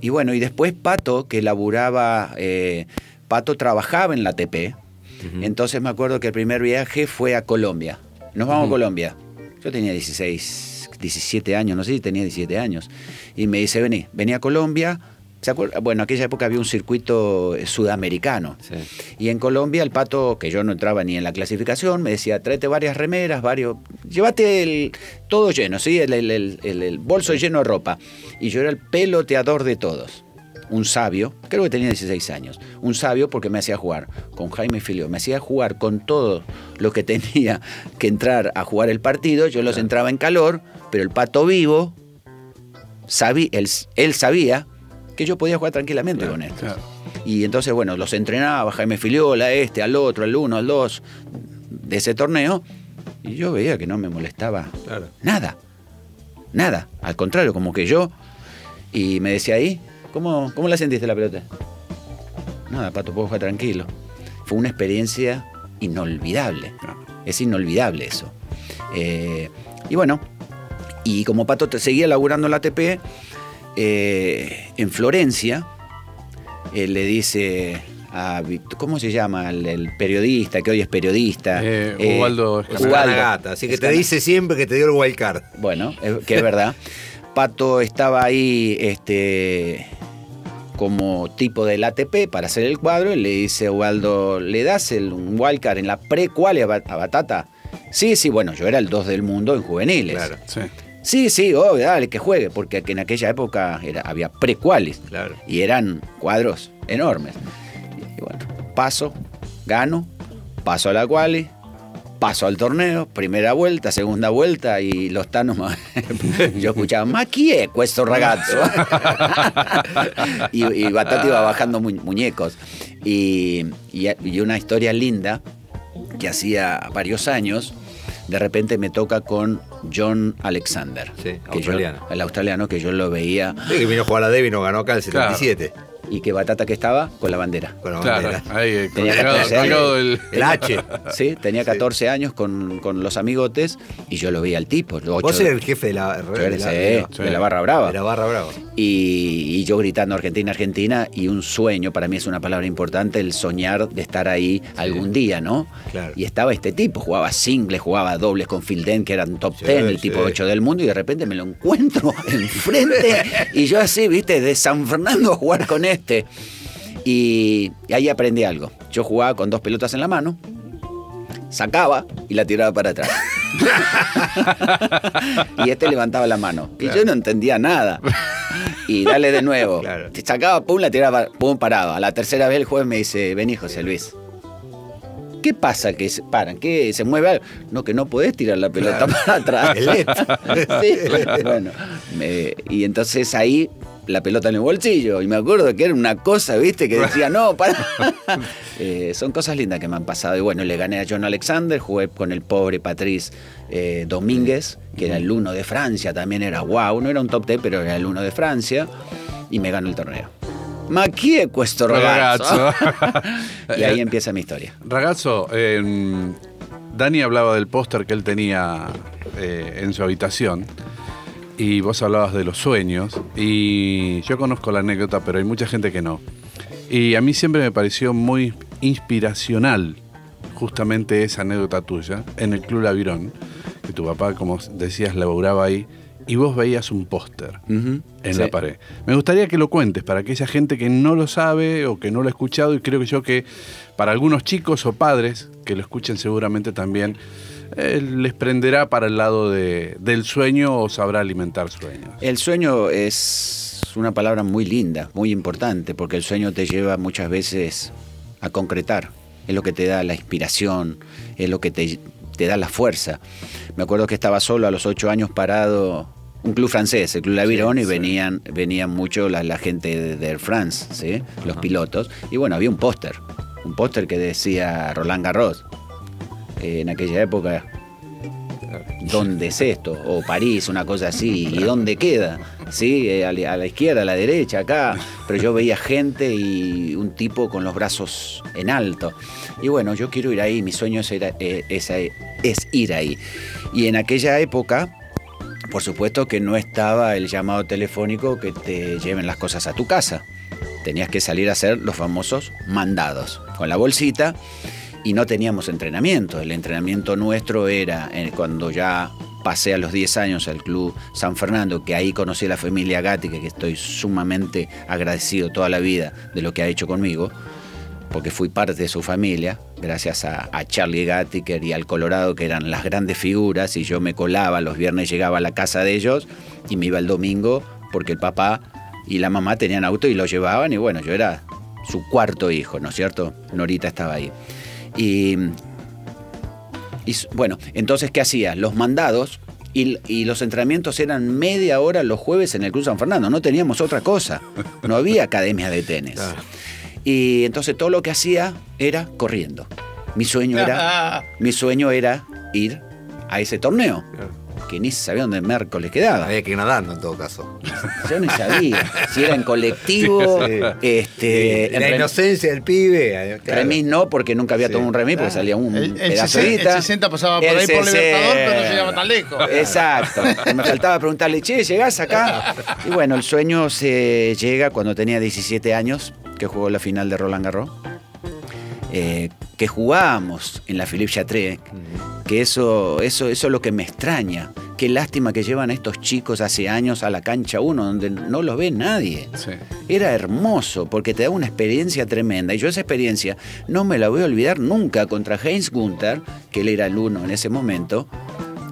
Y bueno, y después Pato, que laburaba, eh, Pato trabajaba en la ATP. Entonces me acuerdo que el primer viaje fue a Colombia. Nos vamos a Colombia. Yo tenía 16, 17 años, no sé si tenía 17 años. Y me dice, vení, vení a Colombia. ¿Se acuerda? Bueno, aquella época había un circuito eh, sudamericano. Sí. Y en Colombia el pato, que yo no entraba ni en la clasificación, me decía, tráete varias remeras, varios... Llévate el, todo lleno, ¿sí? El, el- el- el- el bolso lleno de ropa. Y yo era el peloteador de todos. Un sabio, creo que tenía 16 años. Un sabio porque me hacía jugar con Jaime Filio. Me hacía jugar con todo lo que tenía que entrar a jugar el partido. Yo los entraba en calor, pero el pato vivo, sabí, él, él sabía que yo podía jugar tranquilamente con él. Claro. Y entonces, bueno, los entrenaba, Jaime Filiola, este, al otro, al uno, al dos, de ese torneo. Y yo veía que no me molestaba Claro. nada. Nada. Al contrario, como que yo. Y me decía ahí, ¿cómo, cómo la sentiste la pelota? Nada, Pato, puedo jugar tranquilo. Fue una experiencia inolvidable. Es inolvidable eso. Eh, y bueno, y como Pato te- seguía laburando en la ATP, eh, en Florencia, él le dice a ¿cómo se llama? El, el periodista, que hoy es periodista. Eh, Ubaldo Escalada. Ubaldo. Gata, así que te dice siempre que te dio el wild card. Bueno, es- que es verdad. Pato estaba ahí este, como tipo del ATP para hacer el cuadro y le dice a Ubaldo, ¿le das el, un wildcard en la Ba- a Batata? Sí, sí, bueno, yo era el 2 del mundo en juveniles. Claro. Sí. Sí, sí, obvio, dale, que juegue, porque en aquella época era, había pre-qualis. Claro. Y eran cuadros enormes. Y bueno, paso, gano, paso a la quali, paso al torneo, primera vuelta, segunda vuelta y los tanos yo escuchaba, ma chi è questo ragazzo? y, y Batata iba bajando mu- muñecos. Y, y- y una historia linda que hacía varios años, de repente me toca con John Alexander. Sí, que yo- australiano. el australiano que yo lo veía Sí, que vino a jugar a David y nos ganó acá el Claro. 77. y que Batata que estaba con la bandera. Con la Claro, bandera. ahí, Tenía colgado, 14 años. el- El H. Sí, tenía 14 años con, con los amigotes y yo lo veía al tipo. Vos de- eres el jefe de la, yo de la, sí, de de la barra brava. la barra brava. Y, y yo gritando Argentina, Argentina, y un sueño, para mí es una palabra importante, el soñar de estar ahí algún día, ¿no? Claro. Y estaba este tipo, jugaba singles, jugaba dobles con Filden, que eran top Sí, 10, el sí. tipo 8 del mundo, y de repente me lo encuentro enfrente, y yo así, viste, de San Fernando a jugar con este. Y, y ahí aprendí algo. Yo jugaba con dos pelotas en la mano, sacaba y la tiraba para atrás. y este levantaba la mano. Y yo no entendía nada. Y dale de nuevo. Claro. Te sacaba, pum, la tiraba, pum, paraba. A la tercera vez el juez me dice, vení José Luis. ¿Qué pasa? Que se paran, que se mueve algo. No, que no podés tirar la pelota para atrás. Sí, bueno, me- y entonces ahí la pelota en el bolsillo. Y me acuerdo que era una cosa, ¿viste? Que decía, no, para. Eh, son cosas lindas que me han pasado. Y bueno, le gané a John Alexander, jugué con el pobre Patrice eh, Domínguez, que era el uno de Francia, también era wow. No era un top 10, pero era el uno de Francia. Y me ganó el torneo. Ma chi questo ragazzo? y ahí empieza mi historia. Ragazzo, eh, Dani hablaba del póster que él tenía eh, en su habitación y vos hablabas de los sueños y yo conozco la anécdota, pero hay mucha gente que no. Y a mí siempre me pareció muy inspiracional justamente esa anécdota tuya en el Club Lavirón, que tu papá, como decías, laburaba ahí y vos veías un póster en sí. la pared. Me gustaría que lo cuentes para aquella gente que no lo sabe o que no lo ha escuchado y creo que yo que para algunos chicos o padres que lo escuchen seguramente también les prenderá para el lado de- del sueño o sabrá alimentar sueños. El sueño es una palabra muy linda, muy importante, porque el sueño te lleva muchas veces a concretar. Es lo que te da la inspiración, es lo que te, te da la fuerza. Me acuerdo que estaba solo a los ocho años parado, un club francés, el Club Lavirón, y venían, venían mucho la, la gente de, de Air France, ¿sí? los pilotos. Y bueno, había un póster, un póster que decía Roland Garros. En aquella época ¿dónde es esto? O París, una cosa así, ¿y dónde queda? Sí, eh, a la izquierda, a la derecha, acá. Pero yo veía gente y un tipo con los brazos en alto. Y bueno, yo quiero ir ahí, mi sueño es ir, a- eh, es es ir ahí. Y en aquella época, por supuesto que no estaba el llamado telefónico que te lleven las cosas a tu casa. Tenías que salir a hacer los famosos mandados, con la bolsita y no teníamos entrenamiento. El entrenamiento nuestro era eh, cuando ya pasé a los 10 años al Club San Fernando, que ahí conocí a la familia Gatica, que estoy sumamente agradecido toda la vida de lo que ha hecho conmigo, porque fui parte de su familia, gracias a, Charlie Gattiker y al Colorado, que eran las grandes figuras, y yo me colaba, los viernes llegaba a la casa de ellos y me iba el domingo, porque el papá y la mamá tenían auto y lo llevaban, y bueno, yo era su cuarto hijo, ¿no es cierto? Norita estaba ahí. Y, bueno, entonces, ¿qué hacía? Los mandados y, y los entrenamientos eran media hora los jueves en el Club San Fernando. No teníamos otra cosa. No había academia de tenis. Y entonces todo lo que hacía era corriendo. Mi sueño era, mi sueño era ir a ese torneo. Que ni sabía dónde miércoles quedaba. Había que ir nadando en todo caso. Yo no sabía si era en colectivo, Sí. este, en la rem- inocencia del pibe. eh, claro. remis no, porque nunca había Sí. tomado un remis porque salía un El, el pedazo de 60, guita. el 60 pasaba por El ahí por 60. Libertador, pero no llegaba tan lejos. Exacto. Me faltaba preguntarle, che, ¿llegás acá? Y bueno, el sueño se llega cuando tenía 17 años, que jugó la final de Roland Garros. eh, que jugábamos en la Philippe Chatrier, que eso, eso, eso es lo que me extraña. Qué lástima que llevan a estos chicos hace años a la cancha 1, donde no los ve nadie. Sí. Era hermoso porque te da una experiencia tremenda. Y yo esa experiencia no me la voy a olvidar nunca contra Heinz Gunther, que él era el uno en ese momento.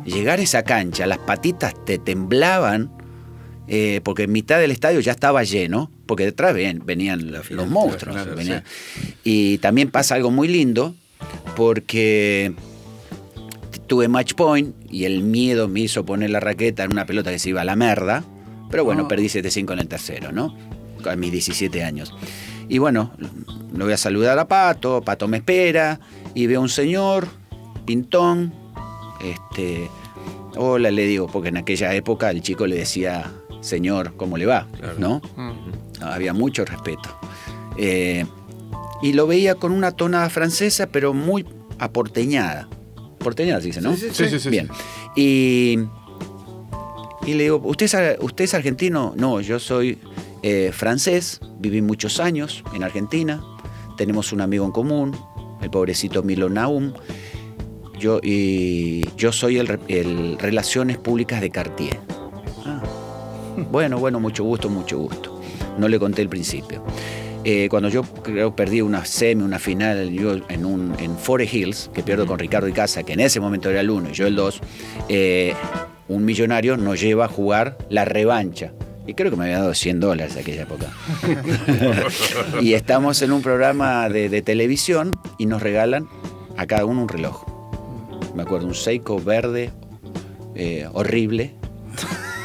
Llegar a esa cancha, las patitas te temblaban eh, porque en mitad del estadio ya estaba lleno, porque detrás ven- venían los, los monstruos. claro, venían. Y también pasa algo muy lindo porque tuve match point y el miedo me hizo poner la raqueta en una pelota que se iba a la merda. Pero bueno, Ah. perdí 7-5 en el tercero, ¿no? A mis 17 años. Y bueno, lo voy a saludar a Pato, Pato me espera y veo un señor, pintón, este, hola, le digo, porque en aquella época el chico le decía, señor, ¿cómo le va? ¿No? Había mucho respeto. Eh, y lo veía con una tonada francesa, pero muy aporteñada. Porteñada se dice, ¿no? Sí, sí, sí, Bien. sí. Y, y le digo, ¿usted es, ar- ¿usted es argentino? No, yo soy eh, francés, viví muchos años en Argentina, tenemos un amigo en común, el pobrecito Milo Naum. Yo, y yo soy el, el Relaciones Públicas de Cartier. Bueno, bueno, mucho gusto, mucho gusto. No le conté el principio. Eh, cuando yo creo perdí una semi, una final yo en, un, en Forest Hills, que pierdo con Ricardo Icaza, que en ese momento era el 1 y yo el 2, un millonario nos lleva a jugar la revancha. Y creo que me había dado 100 dólares en aquella época. y estamos en un programa de, de televisión y nos regalan a cada uno un reloj. Me acuerdo, un Seiko verde, eh, horrible,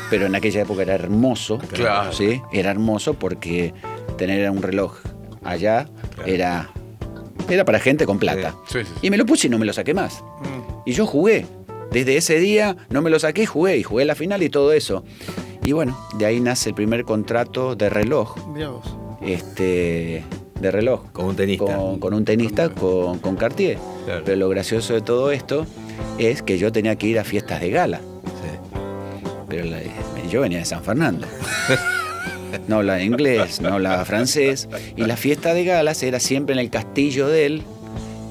pero en aquella época era hermoso. Claro. ¿sí? Era hermoso porque tener un reloj allá era, era para gente con plata. Sí, sí, sí. Y me lo puse y no me lo saqué más. Y yo jugué. Desde ese día no me lo saqué, jugué y jugué la final y todo eso. Y bueno, de ahí nace el primer contrato de reloj. Mirá vos. Este, de reloj. Con un tenista. Con, con un tenista, con, con Cartier. Claro. Pero lo gracioso de todo esto es que yo tenía que ir a fiestas de gala. Pero la- yo venía de San Fernando. No hablaba inglés, no hablaba francés. Y la fiesta de galas era siempre en el castillo de él,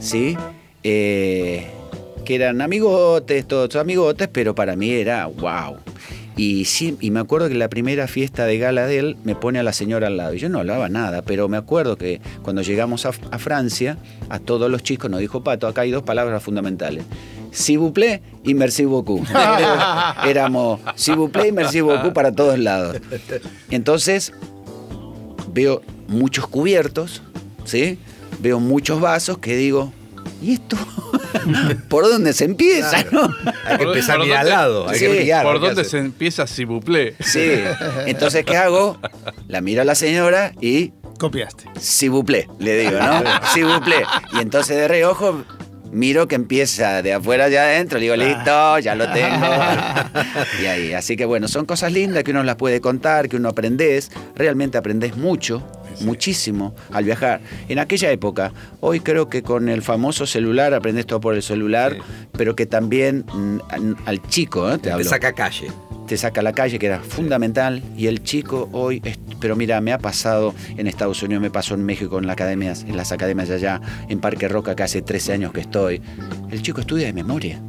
¿sí? Eh, que eran amigotes, todos amigotes, pero para mí era wow. Y, sí, y me acuerdo que la primera fiesta de gala de él me pone a la señora al lado. Y yo no hablaba nada, pero me acuerdo que cuando llegamos a, a Francia, a todos los chicos nos dijo Pato, acá hay dos palabras fundamentales. S'il vous plaît y merci beaucoup. Éramos s'il vous plaît y merci beaucoup para todos lados. Entonces, veo muchos cubiertos, ¿sí? Veo muchos vasos que digo, ¿y esto? ¿Por dónde se empieza? no? Hay que ¿Por- empezar a al lado. Hay Sí, que mirar. ¿Por ¿qué dónde se empieza si buplé? Sí. Entonces, ¿qué hago? La miro a la señora y Copiaste. s'il vous plaît, le digo, ¿no? S'il vous plaît. Y entonces de reojo miro que empieza de afuera hacia adentro, le digo, listo, ya lo tengo. Y ahí, así que bueno, son cosas lindas que uno las puede contar, que uno aprendes, realmente aprendes mucho, muchísimo al viajar. En aquella época, hoy creo que con el famoso celular aprendes todo por el celular, Sí. pero que también mm, al- chico, ¿eh? te Te saca calle. te saca a la calle, que era fundamental, y el chico hoy, es- pero mira, me ha pasado en Estados Unidos, me pasó en México en, las academias, en las academias de allá, en Parque Roca, que hace 13 años que estoy. El chico estudia de memoria.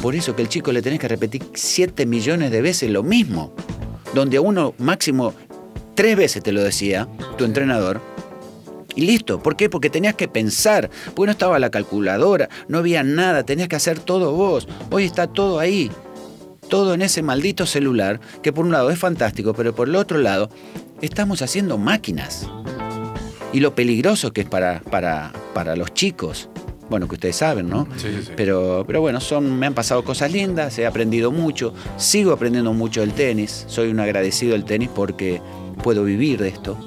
Por eso que el chico le tenés que repetir 7 millones de veces lo mismo, donde a uno máximo tres veces te lo decía tu entrenador. Y listo, ¿por qué? Porque tenías que pensar, porque no estaba la calculadora, no había nada, tenías que hacer todo vos. Hoy está todo ahí todo en ese maldito celular, que por un lado es fantástico, pero por el otro lado estamos haciendo máquinas. Y lo peligroso que es para, para, para los chicos. Bueno, que ustedes saben, ¿no? Sí, sí, sí. Pero, pero bueno, son, me han pasado cosas lindas, he aprendido mucho, sigo aprendiendo mucho del tenis, soy un agradecido del tenis porque puedo vivir de esto.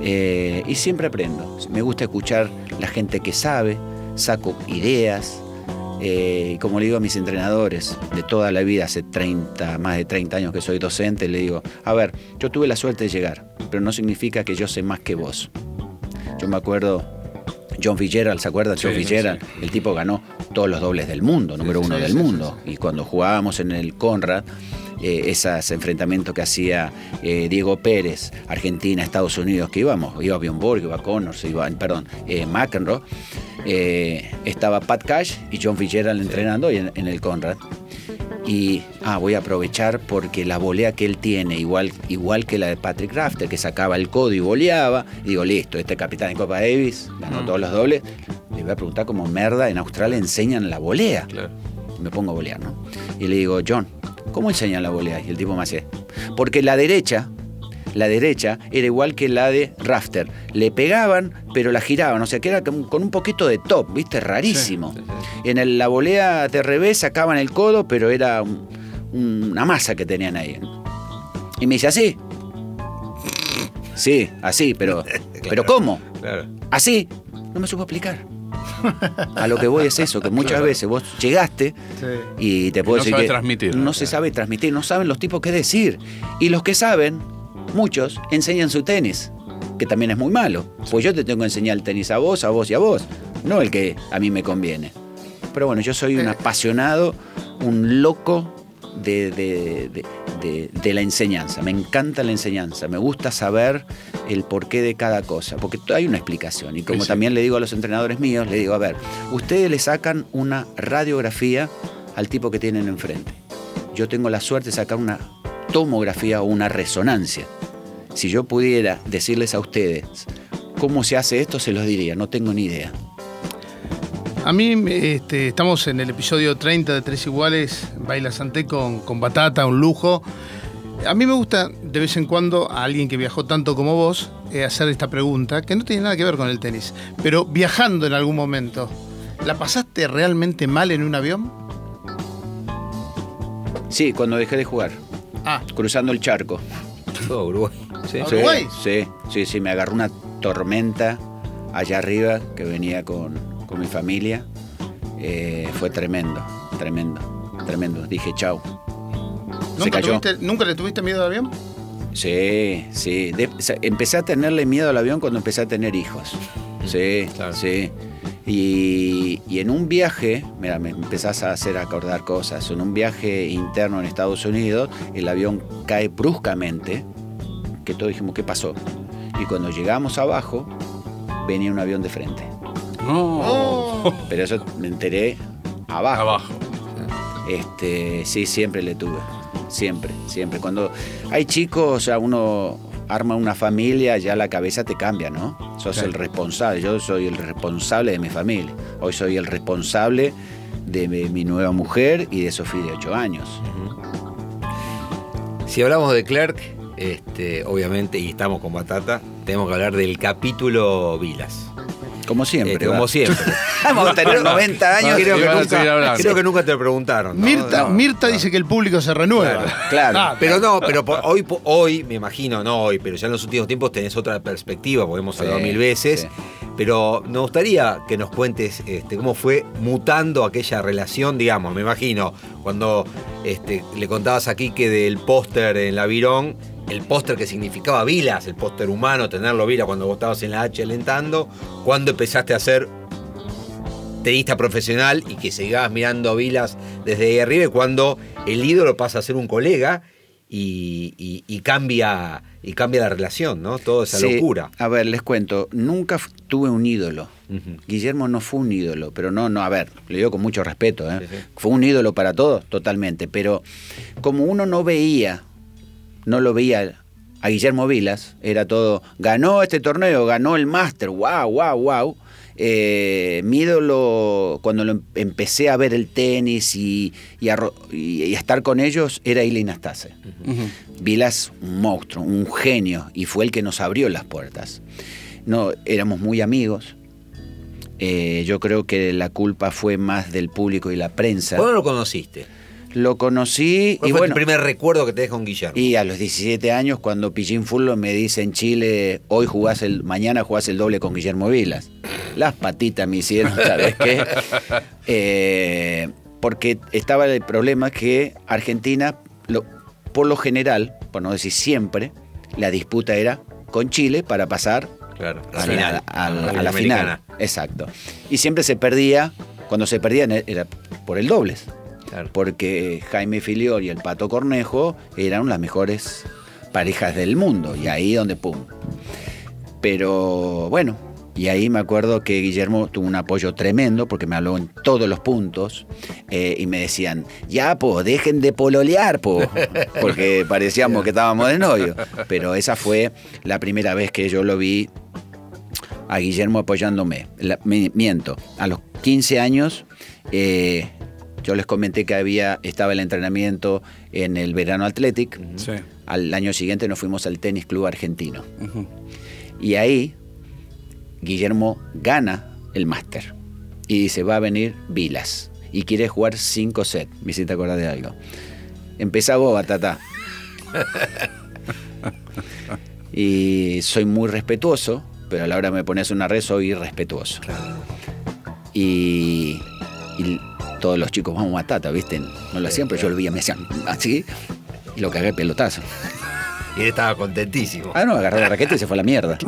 Eh, y siempre aprendo. Me gusta escuchar la gente que sabe, saco ideas. eh, como le digo a mis entrenadores de toda la vida, hace 30, más de 30 años que soy docente, le digo, a ver, yo tuve la suerte de llegar, pero no significa que yo sé más que vos. Yo me acuerdo, John Fitzgerald, ¿se acuerdan? Sí, John Fitzgerald, el tipo ganó todos los dobles del mundo, número uno del mundo. Y cuando jugábamos en el Conrad, eh, esos enfrentamientos que hacía eh, Diego Pérez, Argentina, Estados Unidos, que íbamos, iba Bjorn Borg, iba Connors, iba, perdón, eh, McEnroe, eh, estaba Pat Cash y John Fitzgerald entrenando en, en el Conrad. Y ah, voy a aprovechar porque la volea que él tiene, igual, igual que la de Patrick Rafter, que sacaba el codo y voleaba, y digo, listo, este capitán de Copa Davis, ganó todos los dobles, le voy a preguntar cómo merda en Australia enseñan la volea Claro. me pongo a bolear, ¿no? Y le digo, John, ¿cómo enseñan la volea? Y el tipo me hace, porque la derecha, la derecha era igual que la de Rafter. Le pegaban, pero la giraban, o sea que era con un poquito de top, ¿viste? Rarísimo. En el- la volea de revés sacaban el codo, pero era un- una masa que tenían ahí. Y me dice, ¿así? Sí, así, pero, pero ¿cómo? Así. No me supo explicar. A lo que voy es eso, que muchas veces vos llegaste y te puedo no decir sabe que transmitir. no se sabe transmitir, no saben los tipos qué decir. Y los que saben, muchos, enseñan su tenis, que también es muy malo. Pues yo te tengo que enseñar el tenis a vos, a vos y a vos, no el que a mí me conviene. Pero bueno, yo soy un apasionado, un loco de, de- de- de- la enseñanza. Me encanta la enseñanza, me gusta saber el porqué de cada cosa, porque hay una explicación. Y como sí. también le digo a los entrenadores míos, le digo, a ver, ustedes le sacan una radiografía al tipo que tienen enfrente. Yo tengo la suerte de sacar una tomografía o una resonancia. Si yo pudiera decirles a ustedes cómo se hace esto, se los diría, no tengo ni idea. A mí este, estamos en el episodio 30 de Tres Iguales, Baila Santé con, con Batata, un lujo. A mí me gusta de vez en cuando a alguien que viajó tanto como vos eh, hacer esta pregunta, que no tiene nada que ver con el tenis, pero viajando en algún momento, ¿La pasaste realmente mal en un avión? Sí, cuando dejé de jugar, Ah, cruzando el charco. Todo Uruguay. Sí. ¿A Sí, Uruguay? Sí, sí, sí, me agarró una tormenta allá arriba que venía con, con mi familia. Eh, fue tremendo, tremendo, tremendo. Dije chau. Se ¿Nunca, cayó. tuviste- ¿Nunca le tuviste miedo al avión? Sí, sí. De- o sea, empecé a tenerle miedo al avión cuando empecé a tener hijos. Sí, Claro. sí. Y, y en un viaje, mira, me empezás a hacer acordar cosas. En un viaje interno en Estados Unidos, el avión cae bruscamente, que todos dijimos, ¿qué pasó? Y cuando llegamos abajo, venía un avión de frente. No. Pero eso me enteré abajo. Abajo. Este, sí, siempre le tuve. Siempre, siempre. Cuando hay chicos, o sea, uno arma una familia, ya la cabeza te cambia, ¿no? Sos Claro. el responsable. Yo soy el responsable de mi familia. Hoy soy el responsable de mi, mi nueva mujer y de Sofía de 8 años. Si hablamos de Clerk, este, obviamente, y estamos con Batata, tenemos que hablar del capítulo Vilas. Como siempre. Este, ¿va? como siempre. Vamos a tener 90 años. creo, que nunca, creo que nunca te lo preguntaron. ¿no? Mirta, No, Mirta no. dice que el público se renueva. Claro. Ah, Pero no, pero por- hoy, por- hoy, me imagino, no hoy, pero ya en los últimos tiempos tenés otra perspectiva, porque hemos hablado Sí, mil veces. sí. Pero nos gustaría que nos cuentes este, cómo fue mutando aquella relación, digamos, me imagino, cuando este, le contabas aquí que del póster en la Virón, el póster que significaba Vilas, el póster humano, tenerlo Vilas cuando vos estabas en la H alentando, cuando empezaste a ser tenista profesional y que seguías mirando a Vilas desde ahí arriba y cuando el ídolo pasa a ser un colega y, y- y cambia y cambia la relación, ¿no? Toda esa Sí, locura. A ver, les cuento, nunca tuve un ídolo. Guillermo no fue un ídolo, pero no, no, a ver, le digo con mucho respeto, ¿eh? Sí, sí. Fue un ídolo para todos, totalmente, pero como uno no veía, no lo veía a Guillermo Vilas, era todo, ganó este torneo, ganó el máster, wow, wow, wow. Eh, mi ídolo, cuando lo em- empecé a ver el tenis y, y a, y- estar con ellos, era Ilie Nastase. Vilas, un monstruo, un genio, y fue el que nos abrió las puertas. No, éramos muy amigos. Eh, yo creo que la culpa fue más del público y la prensa. ¿Cuándo lo conociste? Lo conocí ¿Cuál y fue bueno, el primer recuerdo que te deja con Guillermo? y a los 17 años cuando Pichín Fullo me dice en Chile, hoy jugás el, mañana jugás el doble con Guillermo Vilas. Las patitas me hicieron, ¿sabes qué? Eh, porque estaba el problema que Argentina, lo- por lo general, por no decir siempre, la disputa era con Chile para pasar claro, a la, final, a la- la a la Americana. final. Exacto. Y siempre se perdía, cuando se perdían era por el dobles Claro. porque Jaime Filior y el Pato Cornejo eran las mejores parejas del mundo, y ahí donde pum. Pero bueno, y ahí me acuerdo que Guillermo tuvo un apoyo tremendo porque me habló en todos los puntos eh, y me decían, ya, po, dejen de pololear, po, porque parecíamos que estábamos de novio. Pero esa fue la primera vez que yo lo vi a Guillermo apoyándome. La- me- miento, a los 15 años eh, yo les comenté que había estaba el entrenamiento en el verano Athletic. Sí. Al año siguiente nos fuimos al Tenis Club Argentino. Y ahí Guillermo gana el máster. Y dice, va a venir Vilas. Y quiere jugar 5 sets. Me hiciste acordar de algo. Empezá vos, Batata. y soy muy respetuoso, pero a la hora me pones una red soy irrespetuoso. Y, y todos los chicos, vamos Batata, ¿viste? No lo hacían, pero yo lo veía, me decían así. Y lo cagué pelotazo. Y él estaba contentísimo. Ah, no, agarró la raqueta y se fue a la mierda.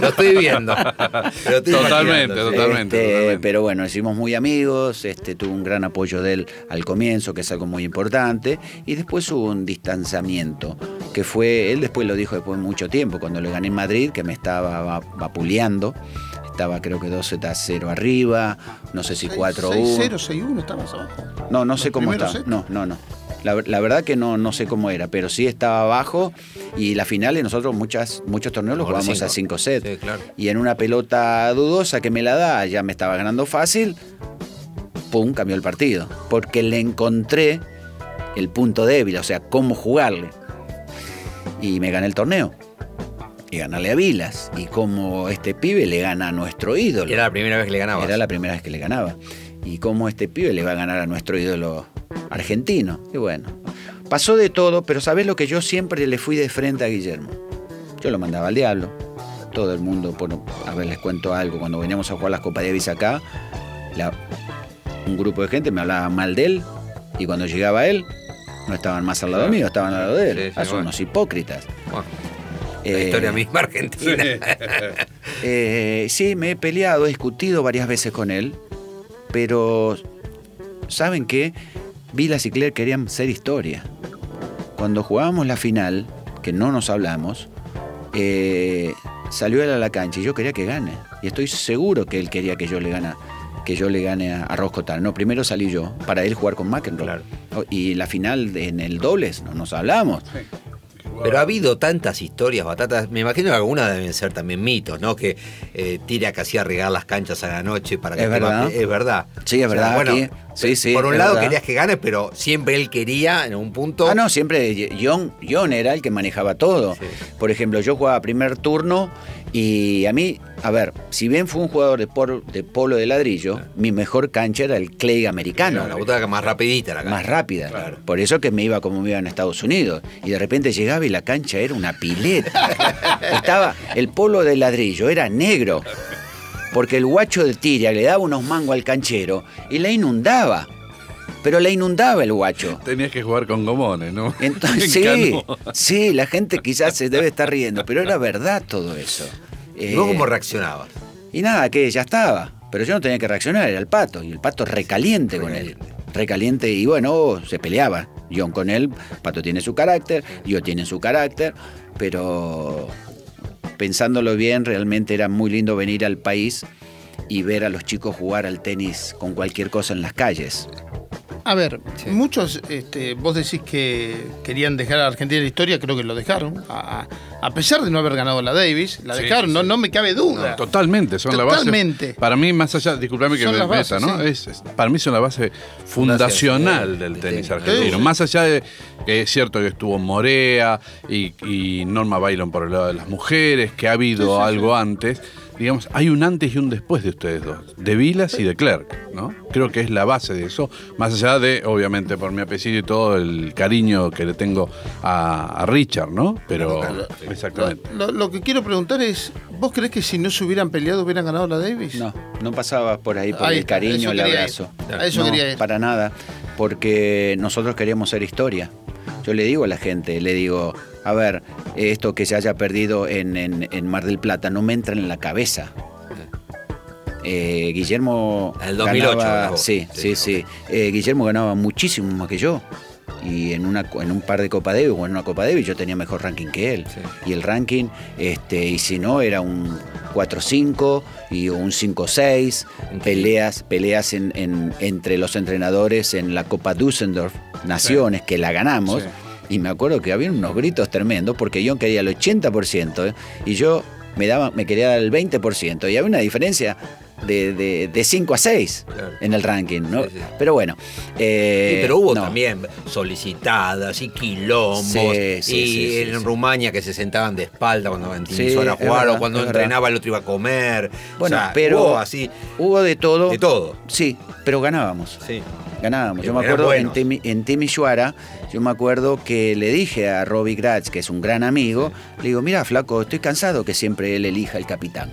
Lo estoy viendo. Lo estoy Totalmente. Este, totalmente. Pero bueno, hicimos muy amigos, este, tuve un gran apoyo de él al comienzo, que es algo muy importante, y después hubo un distanciamiento, que fue, él después lo dijo después de mucho tiempo, cuando le gané en Madrid, que me estaba va- vapuleando, estaba creo que 2 Z a 0 arriba, no sé si 4 1. 6-0, 6-1, estabas abajo. No, no sé cómo estaba. No, no, no. La, la verdad que no, no sé cómo era, pero sí estaba abajo y la final nosotros muchas, muchos torneos los jugamos cinco. a 5 sets. Sí, claro. Y en una pelota dudosa que me la da, ya me estaba ganando fácil, pum, cambió el partido. Porque le encontré el punto débil, o sea, cómo jugarle. Y me gané el torneo. Y ganarle a Vilas. Y como este pibe le gana a nuestro ídolo. Era la primera vez que le ganaba. Era la primera vez que le ganaba. Y cómo este pibe le va a ganar a nuestro ídolo argentino. Y bueno, pasó de todo, pero ¿sabés lo que yo siempre le fui de frente a Guillermo? Yo lo mandaba al diablo. Todo el mundo, por, a ver, les cuento algo. Cuando veníamos a jugar las Copas Davis acá, la- un grupo de gente me hablaba mal de él. Y cuando llegaba él, no estaban más al lado mío, estaban al lado de él. Sí, sí, Ah, son bueno. unos hipócritas. Bueno, la Eh, historia misma argentina. Eh, sí, me he peleado, he discutido varias veces con él, pero ¿saben qué? Vilas y Claire querían ser historia. Cuando jugábamos la final, que no nos hablamos, eh, salió él a la cancha y yo quería que gane. Y estoy seguro que él quería que yo le gane, que yo le gane a, Roscotal. No, primero salí yo, para él jugar con McEnroe. Claro. Y la final en el dobles, no nos hablamos. Pero ha habido tantas historias, batatas. Me imagino que algunas deben ser también mitos, ¿no? Que eh, tira casi a regar las canchas a la noche para que Es verdad. Es verdad. Sí, es verdad, bueno. Sí, sí, Por un lado verdad. querías que gane, pero siempre él quería en un punto. Ah, no, siempre John, John era el que manejaba todo. Sí. Por ejemplo, yo jugaba primer turno y a mí, a ver, si bien fue un jugador de, por- de polo de ladrillo, mi mejor cancha era el clay americano. Claro, la butaca más rapidita la cancha. más rápida. Por eso que me iba como me iba en Estados Unidos. Y de repente llegaba y la cancha era una pileta. Estaba, el polo de ladrillo era negro. Porque el guacho de Tiria le daba unos mangos al canchero y la inundaba. Pero la inundaba el guacho. Tenías que jugar con gomones, ¿no? Entonces, En sí, sí, la gente quizás se debe estar riendo, pero era verdad todo eso. Eh, ¿Vos cómo reaccionabas? y nada, que ya estaba. Pero yo no tenía que reaccionar, era el pato. Y el pato recaliente con él. Recaliente. Y bueno, se peleaba. John con él. Pato tiene su carácter, yo tiene su carácter. Pero pensándolo bien, realmente era muy lindo venir al país y ver a los chicos jugar al tenis con cualquier cosa en las calles. A ver, Sí. muchos, este, vos decís que querían dejar a Argentina en la historia, creo que lo dejaron. A, pesar de no haber ganado la Davis, la Sí, dejaron, sí, no, sí. no me cabe duda. Totalmente, son la Totalmente. base. Para mí, más allá, disculpame que Son me las meta, bases, ¿no? sí. Es, es- para mí son la base fundacional del tenis sí. argentino. Sí. Más allá de que es cierto que estuvo Morea y, y Norma Bailon por el lado de las mujeres, que ha habido algo antes. Digamos, hay un antes y un después de ustedes dos, de Vilas y de Clerc, ¿no? Creo que es la base de eso, más allá de, obviamente, por mi apellido y todo el cariño que le tengo a, a Richard, ¿no? Pero, exactamente. Lo, lo que quiero preguntar es, ¿vos creés que si no se hubieran peleado hubieran ganado la Davis? No, no pasaba por ahí por Ahí el cariño, el ir. abrazo. A eso no, quería ir. para nada, porque nosotros queríamos ser historia. Yo le digo a la gente, le digo, a ver, esto que se haya perdido en, en- en Mar del Plata no me entra en la cabeza. Eh, Guillermo En el 2008 ganaba, sí, Sí, sí. Eh, Guillermo ganaba muchísimo más que yo. Y en, una, en un par de Copa Davis o en una Copa Davis yo tenía mejor ranking que él. Sí. Y el ranking, este, y si no, era un 4-5 y un 5-6. Peleas, peleas en- en- entre los entrenadores en la Copa Düsseldorf, Naciones, que la ganamos. Sí. Y me acuerdo que había unos gritos tremendos porque yo quería el 80% ¿eh? y yo me, daba, me quería dar el 20%. Y había una diferencia de, de, de 5 a 6 Claro. en el ranking. ¿no? Sí, sí. Pero bueno. eh, Sí, pero hubo no. también solicitadas y quilombos. Y en. Rumania que se sentaban de espalda cuando Sí, a jugar verdad, o cuando entrenaba el otro iba a comer. Bueno, O sea, pero hubo así hubo de todo. de todo. Sí, pero ganábamos. Sí. Ganábamos. Yo me acuerdo en. Timi- en Timisoara, yo me acuerdo que le dije a Robbie Gratz, que es un gran amigo, le digo, mira, flaco, estoy cansado que siempre él elija el capitán.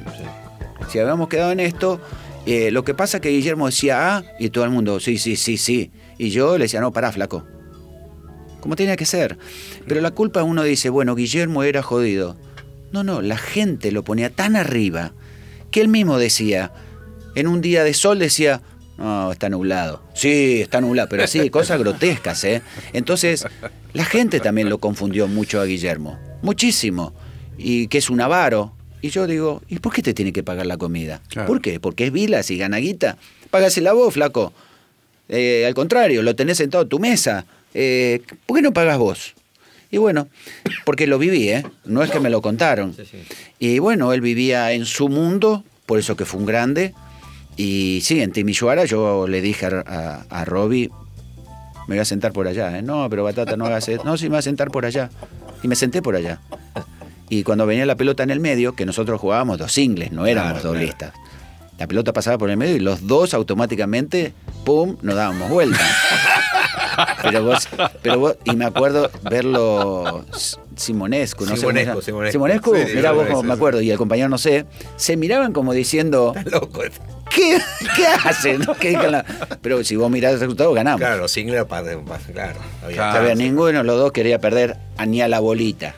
Si habíamos quedado en esto, eh, lo que pasa es que Guillermo decía ah, y todo el mundo, sí, sí, sí, sí. Y yo le decía, no, pará, flaco. Como tenía que ser. Pero la culpa uno dice, bueno, Guillermo era jodido. No, no, la gente lo ponía tan arriba que él mismo decía, en un día de sol decía, no, está nublado. Sí, está nublado, pero así, cosas grotescas, ¿eh? Entonces, la gente también lo confundió mucho a Guillermo, muchísimo, y que es un avaro. Y yo digo, ¿y por qué te tiene que pagar la comida? Claro. ¿Por qué? Porque es Vilas y gana guita. Págasela vos, flaco. Eh, al contrario, lo tenés sentado a tu mesa. Eh, ¿Por qué no pagas vos? Y bueno, porque lo viví, ¿eh? No es que me lo contaron. Sí, sí. Y bueno, él vivía en su mundo, por eso que fue un grande. Y sí, en Timisoara yo le dije a, a, a Robbie, me voy a sentar por allá. ¿eh? No, pero Batata, no hagas eso. No, sí, me voy a sentar por allá. Y me senté por allá. Y cuando venía la pelota en el medio, que nosotros jugábamos dos singles, no éramos Claro, claro. doblistas. La pelota pasaba por el medio y los dos automáticamente, ¡pum!, nos dábamos vuelta. pero vos, pero vos, y me acuerdo verlo Simonescu, no sé Simonescu, llama. Simonescu. Simonescu, Sí, mirá vos me acuerdo, y el compañero no sé, se miraban como diciendo, Loco. ¿qué, qué hacen? ¿Qué la- Pero si vos mirás el resultado, ganamos. Claro, para, para- claro. había- Claro. Ninguno de los dos quería perder a ni a la bolita.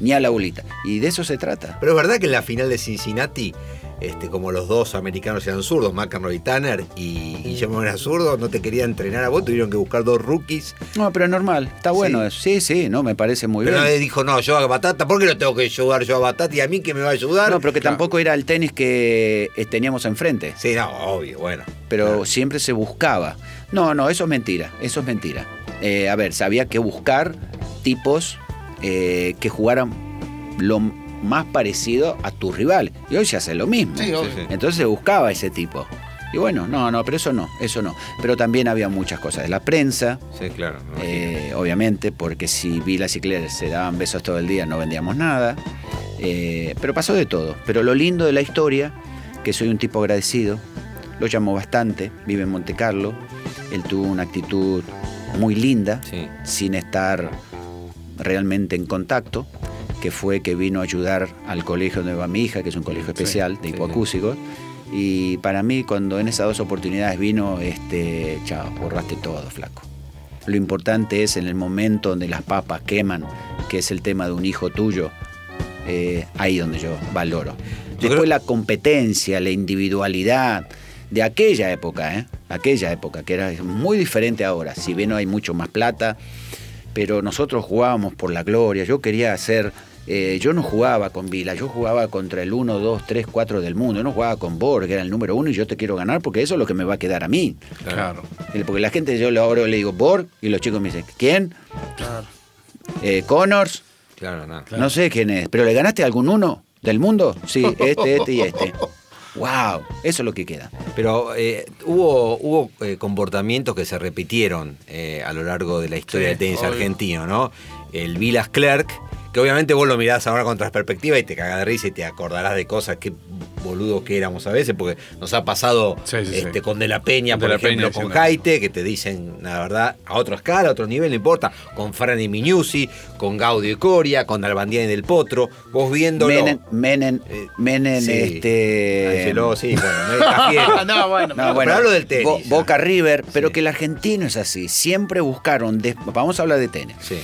Ni a la bolita. Y de eso se trata. Pero es verdad que en la final de Cincinnati, este, como los dos americanos eran zurdos, McEnroe y Tanner, y Guillermo era zurdo, no te quería entrenar a vos, tuvieron que buscar dos rookies. No, pero es normal. Está bueno Sí. eso. Sí, sí, no, me parece muy Pero bien. nadie dijo, no, yo a Batata, ¿por qué lo tengo que ayudar yo a Batata? ¿Y a mí que me va a ayudar? No, pero que Claro. tampoco era el tenis que eh, teníamos enfrente. Sí, no, obvio, bueno. Pero Claro. siempre se buscaba. No, no, eso es mentira. Eso es mentira. Eh, a ver, había que buscar tipos eh, que jugaran lo más parecido a tu rival. Y hoy se hace lo mismo. Sí. Entonces se buscaba ese tipo. Y bueno, no, no, pero eso no, eso no. Pero también había muchas cosas de la prensa, Sí, claro. eh, obviamente, porque si Vilas y Claire se daban besos todo el día no vendíamos nada. Eh, pero pasó de todo. Pero lo lindo de la historia, que soy un tipo agradecido, lo llamó bastante, vive en Monte Carlo, él tuvo una actitud muy linda, Sí. sin estar realmente en contacto, que fue que vino a ayudar al colegio donde va mi hija, que es un colegio especial de sí, hipoacúsicos. Y para mí, cuando en esas dos oportunidades vino, este, chao, borraste todo, flaco. Lo importante es en el momento donde las papas queman, que es el tema de un hijo tuyo, eh, ahí donde yo valoro. Después la competencia, la individualidad de aquella época, ¿eh? aquella época, que era muy diferente ahora. Si bien hay mucho más plata, pero nosotros jugábamos por la gloria. Yo quería hacer. eh, yo no jugaba con Vila, yo jugaba contra el 1, 2, 3, 4 del mundo. Yo no jugaba con Borg, que era el número uno, y yo te quiero ganar porque eso es lo que me va a quedar a mí. Claro. Porque la gente, yo le- ahora le digo Borg, y los chicos me dicen, ¿quién? Eh, Connors, Claro, no. no sé quién es, pero ¿le ganaste a algún uno del mundo? Sí, este, este y este. ¡Wow! Eso es lo que queda. Pero eh, hubo, hubo eh, comportamientos que se repitieron eh, a lo largo de la historia Sí, del tenis obvio. argentino, ¿no? El Vilas Clerk, que obviamente vos lo mirás ahora con perspectiva y te cagás de risa y te acordarás de cosas que boludo que éramos a veces, porque nos ha pasado Sí, sí, este, sí. con De La Peña, De por la ejemplo, Peña con Jaite, que te dicen, la verdad, a otra escala, a otro nivel, no importa, con Fran y Miñusi, con Gaudio y Coria, con Albandián y Del Potro, vos viéndolo. Menen, Menen, Eh, Menen, sí. este. Angeló, sí, bueno, no, bueno. No, bueno, Pero hablo del tenis, Bo-. Boca River, pero Sí. que el argentino es así. Siempre buscaron, vamos a hablar de tenis. Sí.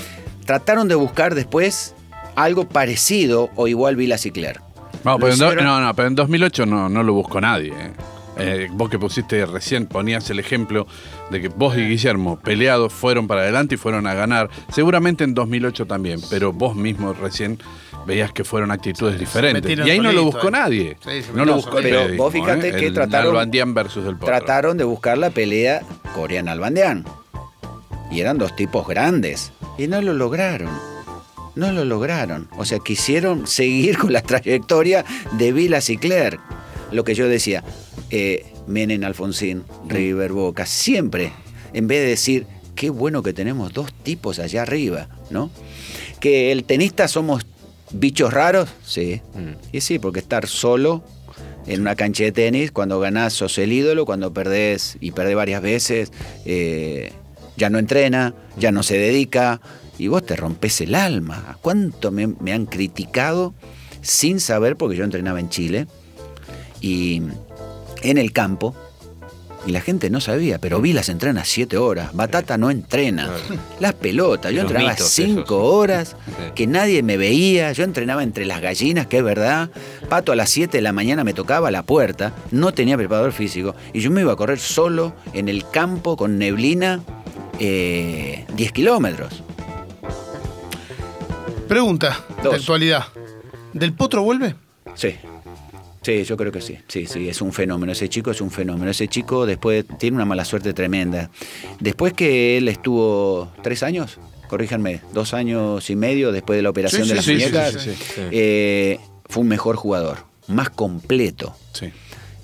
Trataron de buscar después algo parecido o igual Vilas y Clerc. No, pero en, do- no, no, pero en 2008 no, no lo buscó nadie. eh. Eh, vos que pusiste recién, ponías el ejemplo de que vos y Guillermo peleados fueron para adelante y fueron a ganar. Seguramente en 2008 también, pero vos mismo recién veías que fueron actitudes diferentes. Y ahí no lo buscó eh. Sí, se no lo buscó. Pero vos fíjate eh, que el trataron- versus el. Trataron de buscar la pelea coreana-albandeán. Y eran dos tipos grandes. Y no lo lograron. No lo lograron. O sea, quisieron seguir con la trayectoria de Vilas y Clerc. Lo que yo decía, eh, Menem, Alfonsín, River, Boca, siempre, en vez de decir, qué bueno que tenemos dos tipos allá arriba, ¿no? Que el tenista somos bichos raros, sí. Mm. Y sí, porque estar solo en una cancha de tenis, cuando ganás sos el ídolo, cuando perdés y perdés varias veces, eh, ya no entrena, ya no se dedica, y vos te rompes el alma. ¿Cuánto me, me han criticado sin saber, porque yo entrenaba en Chile, y en el campo, y la gente no sabía, pero Vilas entrena siete horas, Batata no entrena. Claro. Las pelotas, yo Los entrenaba mitos cinco esos. horas, Sí. que nadie me veía, yo entrenaba entre las gallinas, que es verdad. Pato a las 7 de la mañana me tocaba la puerta, no tenía preparador físico, y yo me iba a correr solo en el campo con neblina eh, 10 kilómetros. Pregunta Dos. de actualidad. ¿Del potro vuelve? Sí. Sí, yo creo que sí. Sí, sí, es un fenómeno. Ese chico es un fenómeno. Ese chico después tiene una mala suerte tremenda. Después que él estuvo tres años, corríjanme, dos años y medio después de la operación Sí, de sí, las sí, sí, muñecas, sí, sí, sí. eh, fue un mejor jugador, más completo. Sí.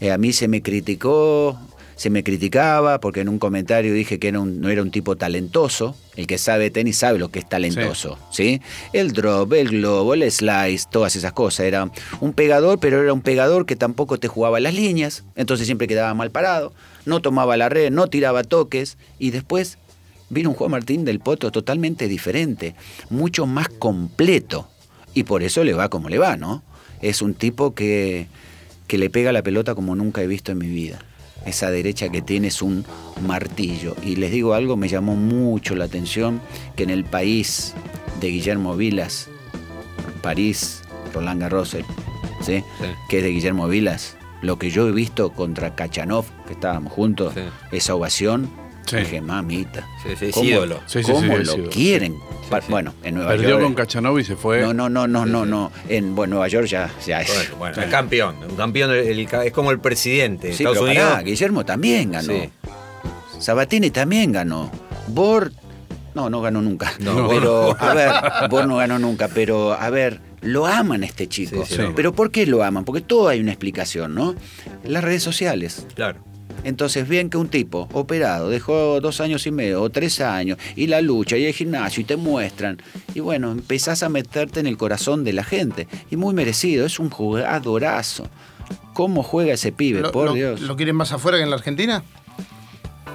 Eh, a mí se me criticó, se me criticaba porque en un comentario dije que era un- no era un tipo talentoso. El que sabe tenis sabe lo que es talentoso, ¿sí? El drop, el globo, el slice, todas esas cosas. Era un pegador, pero era un pegador que tampoco te jugaba las líneas, entonces siempre quedaba mal parado, no tomaba la red, no tiraba toques y después vino un Juan Martín del Poto totalmente diferente, mucho más completo. Y por eso le va como le va, ¿no? Es un tipo que, que le pega la pelota como nunca he visto en mi vida. Esa derecha que tiene es un martillo. Y les digo algo, me llamó mucho la atención que en el país de Guillermo Vilas, París, Roland Garros, ¿sí? Sí. que es de Guillermo Vilas, lo que yo he visto contra Kachanov, que estábamos juntos, Sí. esa ovación, Sí. dije, mamita. Sí, sí, ¿cómo- ídolo. Sí, sí, ¿Cómo lo ídolo. quieren? Bueno, en Nueva Perdió York. con Cachanov y se fue. No, no, no, no, Sí, no, no. En bueno, Nueva York ya, ya es. Bueno, bueno, el campeón. Un campeón el- el- es como el presidente de Sí, Estados pero Unidos. pará, Guillermo también ganó. Sí. Sabatini también ganó. Bor, no, no ganó nunca. No, pero, a ver, Bor no ganó nunca, pero, a ver, lo aman a este chico. Sí, sí, lo pero ¿por qué lo aman? Porque todo hay una explicación, ¿no? Las redes sociales. Claro. Entonces ven que un tipo operado dejó dos años y medio o tres años y la lucha y el gimnasio y te muestran y bueno, empezás a meterte en el corazón de la gente y muy merecido, es un jugadorazo. ¿Cómo juega ese pibe? ¿Lo, Por lo- Dios. lo quieren más afuera que en la Argentina?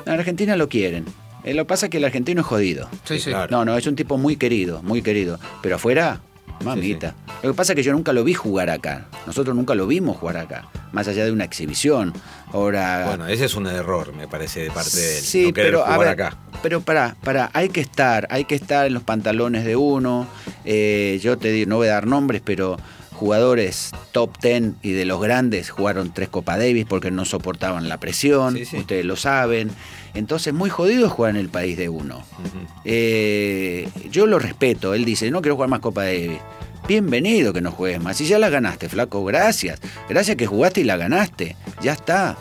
En Argentina lo quieren. Eh, lo que pasa es que el argentino es jodido. Sí, sí. claro. No, no, es un tipo muy querido, muy querido. Pero afuera, mamita. Lo que pasa es que yo nunca lo vi jugar acá. Nosotros nunca lo vimos jugar acá. Más allá de una exhibición. Ahora. Bueno, ese es un error, me parece, de parte de él. Sí, no pero a jugar ver, acá. pero para, para, hay que estar, hay que estar en los pantalones de uno. Eh, yo te digo, no voy a dar nombres, pero jugadores top 10 y de los grandes jugaron tres Copa Davis porque no soportaban la presión, Sí, sí. ustedes lo saben. Entonces, muy jodido jugar en el país de uno. Eh, yo lo respeto, él dice, no quiero jugar más Copa Davis. Bienvenido que no juegues más. Si ya la ganaste, flaco, gracias. Gracias que jugaste y la ganaste. Ya está.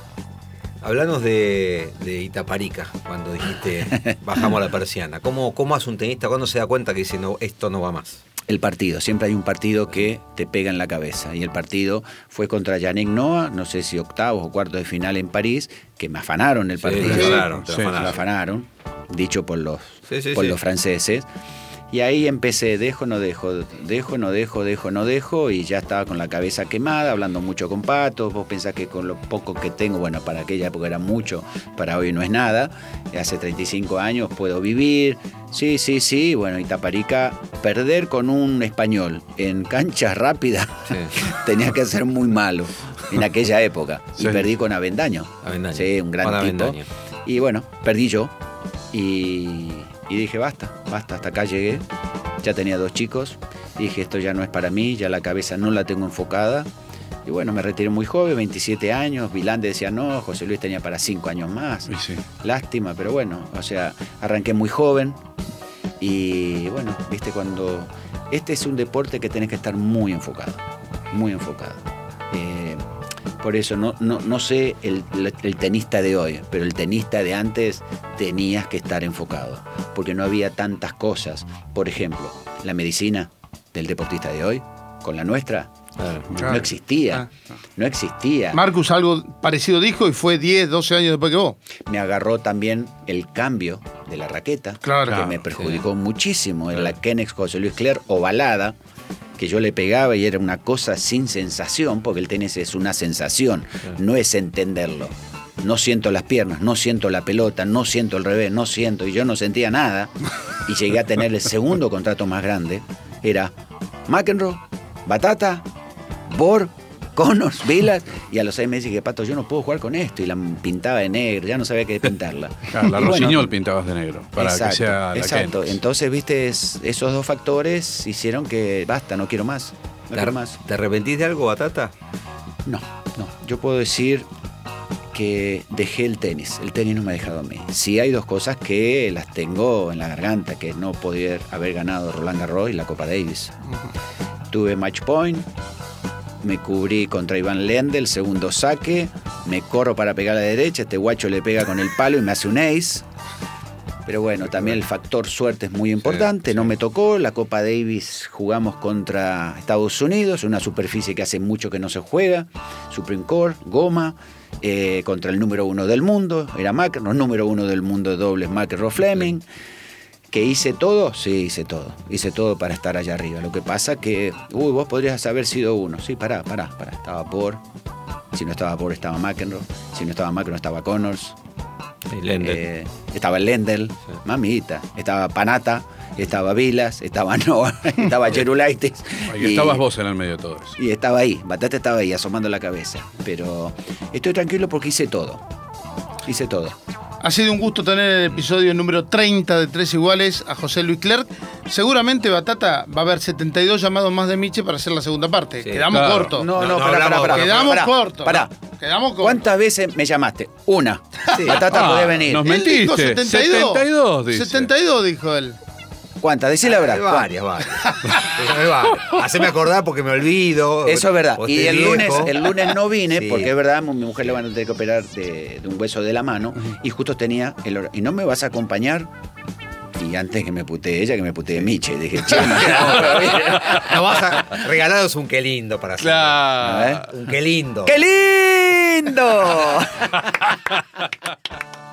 Hablanos de, de Itaparica, cuando dijiste bajamos la persiana. ¿Cómo, ¿Cómo hace un tenista cuando se da cuenta que dice no, esto no va más? El partido, siempre hay un partido que te pega en la cabeza. Y el partido fue contra Yannick Noah, no sé si octavos o cuartos de final en París, que me afanaron el Sí, partido. te afanaron, te Sí, Me afanaron. lo afanaron, dicho por los, Sí, sí, por sí. los franceses. Y ahí empecé, dejo, no dejo, dejo, no dejo, dejo, no dejo, y ya estaba con la cabeza quemada, hablando mucho con Pato. Vos pensás que con lo poco que tengo, bueno, para aquella época era mucho, para hoy no es nada. Hace 35 años puedo vivir. Sí, sí, sí. Bueno, Itaparica, perder con un español en canchas rápidas Sí. tenía que ser muy malo en aquella época. Sí. Y perdí con Avendaño. Avendaño. Sí, un gran Juan tipo. Avendaño. Y bueno, perdí yo. Y, y dije, basta, basta, hasta acá llegué. Ya tenía dos chicos. Dije, esto ya no es para mí, ya la cabeza no la tengo enfocada. Y bueno, me retiré muy joven, 27 años. Vilande decía, no, José Luis tenía para 5 años más. Sí. Lástima, pero bueno, o sea, arranqué muy joven. Y bueno, viste, cuando. Este es un deporte que tenés que estar muy enfocado, muy enfocado. Eh, por eso no, no, no sé el, el tenista de hoy, pero el tenista de antes tenías que estar enfocado, porque no había tantas cosas. Por ejemplo, la medicina del deportista de hoy, con la nuestra, Claro. no existía. Ah, No existía. Marcus algo parecido dijo y fue 10, 12 años después que vos. me agarró también el cambio de la raqueta, Claro. que Claro, me perjudicó muchísimo. Era la Kennex José Luis Cler ovalada, que yo le pegaba y era una cosa sin sensación, porque el tenis es una sensación, no es entenderlo. No siento las piernas, no siento la pelota, no siento el revés, no siento, y yo no sentía nada. Y llegué a tener el segundo contrato más grande. Era McEnroe, Batata, Bor, Connors, Vilas, y a los seis meses dije, Pato, yo no puedo jugar con esto, y la pintaba de negro, ya no sabía qué pintarla. Claro, la bueno, Rosiñol pintabas de negro. Para exacto, que sea la exacto. Entonces, viste, es- esos dos factores hicieron que basta, no quiero más. No ¿Te, quiero más. ¿Te arrepentís de algo, Batata? No, no. Yo puedo decir que dejé el tenis. El tenis no me ha dejado a mí. Sí hay dos cosas que las tengo en la garganta, que es no poder haber ganado Roland Garros y la Copa Davis. Tuve match point, me cubrí contra Iván Lende, el segundo saque, me corro para pegar a la derecha, este guacho le pega con el palo y me hace un ace. Pero bueno, también el factor suerte es muy importante, no me tocó, la Copa Davis jugamos contra Estados Unidos, una superficie que hace mucho que no se juega, Supreme Court, goma, eh, contra el número uno del mundo, era McEnroe, número uno del mundo de dobles, McEnroe Fleming. ¿Que hice todo? Sí, hice todo. Hice todo para estar allá arriba. Lo que pasa que, uy, vos podrías haber sido uno. Sí, pará, pará, pará. Estaba por. Si no estaba por, estaba McEnroe. Si no estaba McEnroe, estaba Connors. Y Lendl. Eh, estaba Lendl, mamita. Estaba Panata, estaba Vilas, estaba Noah, estaba Cherulaitis. Ahí estabas vos en el medio de todo eso. Y estaba ahí, Batata estaba ahí, asomando la cabeza. Pero estoy tranquilo porque hice todo. Hice todo. Ha sido un gusto tener el episodio número 30 de Tres Iguales a José Luis Clerc. Seguramente, Batata, va a haber 72 llamados más de Miche para hacer la segunda parte. Sí, Quedamos claro. cortos. No, no, no pará, pará, pará, Quedamos cortos. Pará. Quedamos cortos. ¿Cuántas veces me llamaste? Una. Batata Ah, podés venir. nos Él dijo mentiste. 72. 72, dice. 72, dijo él. ¿Cuántas? Decí la verdad. Varias, varias. Haceme acordar porque me olvido. Eso es verdad. Y el lunes, el lunes no vine Sí. porque es verdad, mi mujer le van a tener que operar de, de un hueso de la mano y justo tenía el hor- ¿Y no me vas a acompañar? Y antes que me putee ella, que me putee Miche. Dije, che, no. Nos vas a regalaros un qué lindo para hacer. Claro. Un qué lindo. ¡Qué lindo!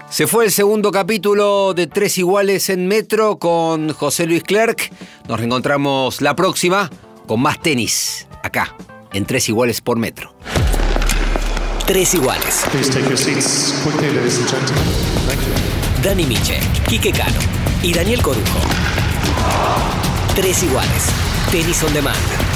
Se fue el segundo capítulo de Tres Iguales en Metro con José Luis Clerc. Nos reencontramos la próxima con más tenis, acá, en Tres Iguales por Metro. Tres iguales. Please take your seats quickly, ladies and gentlemen. Thank you. Dani Miche, Quique Cano y Daniel Corujo. Tres iguales. Tenis on demand.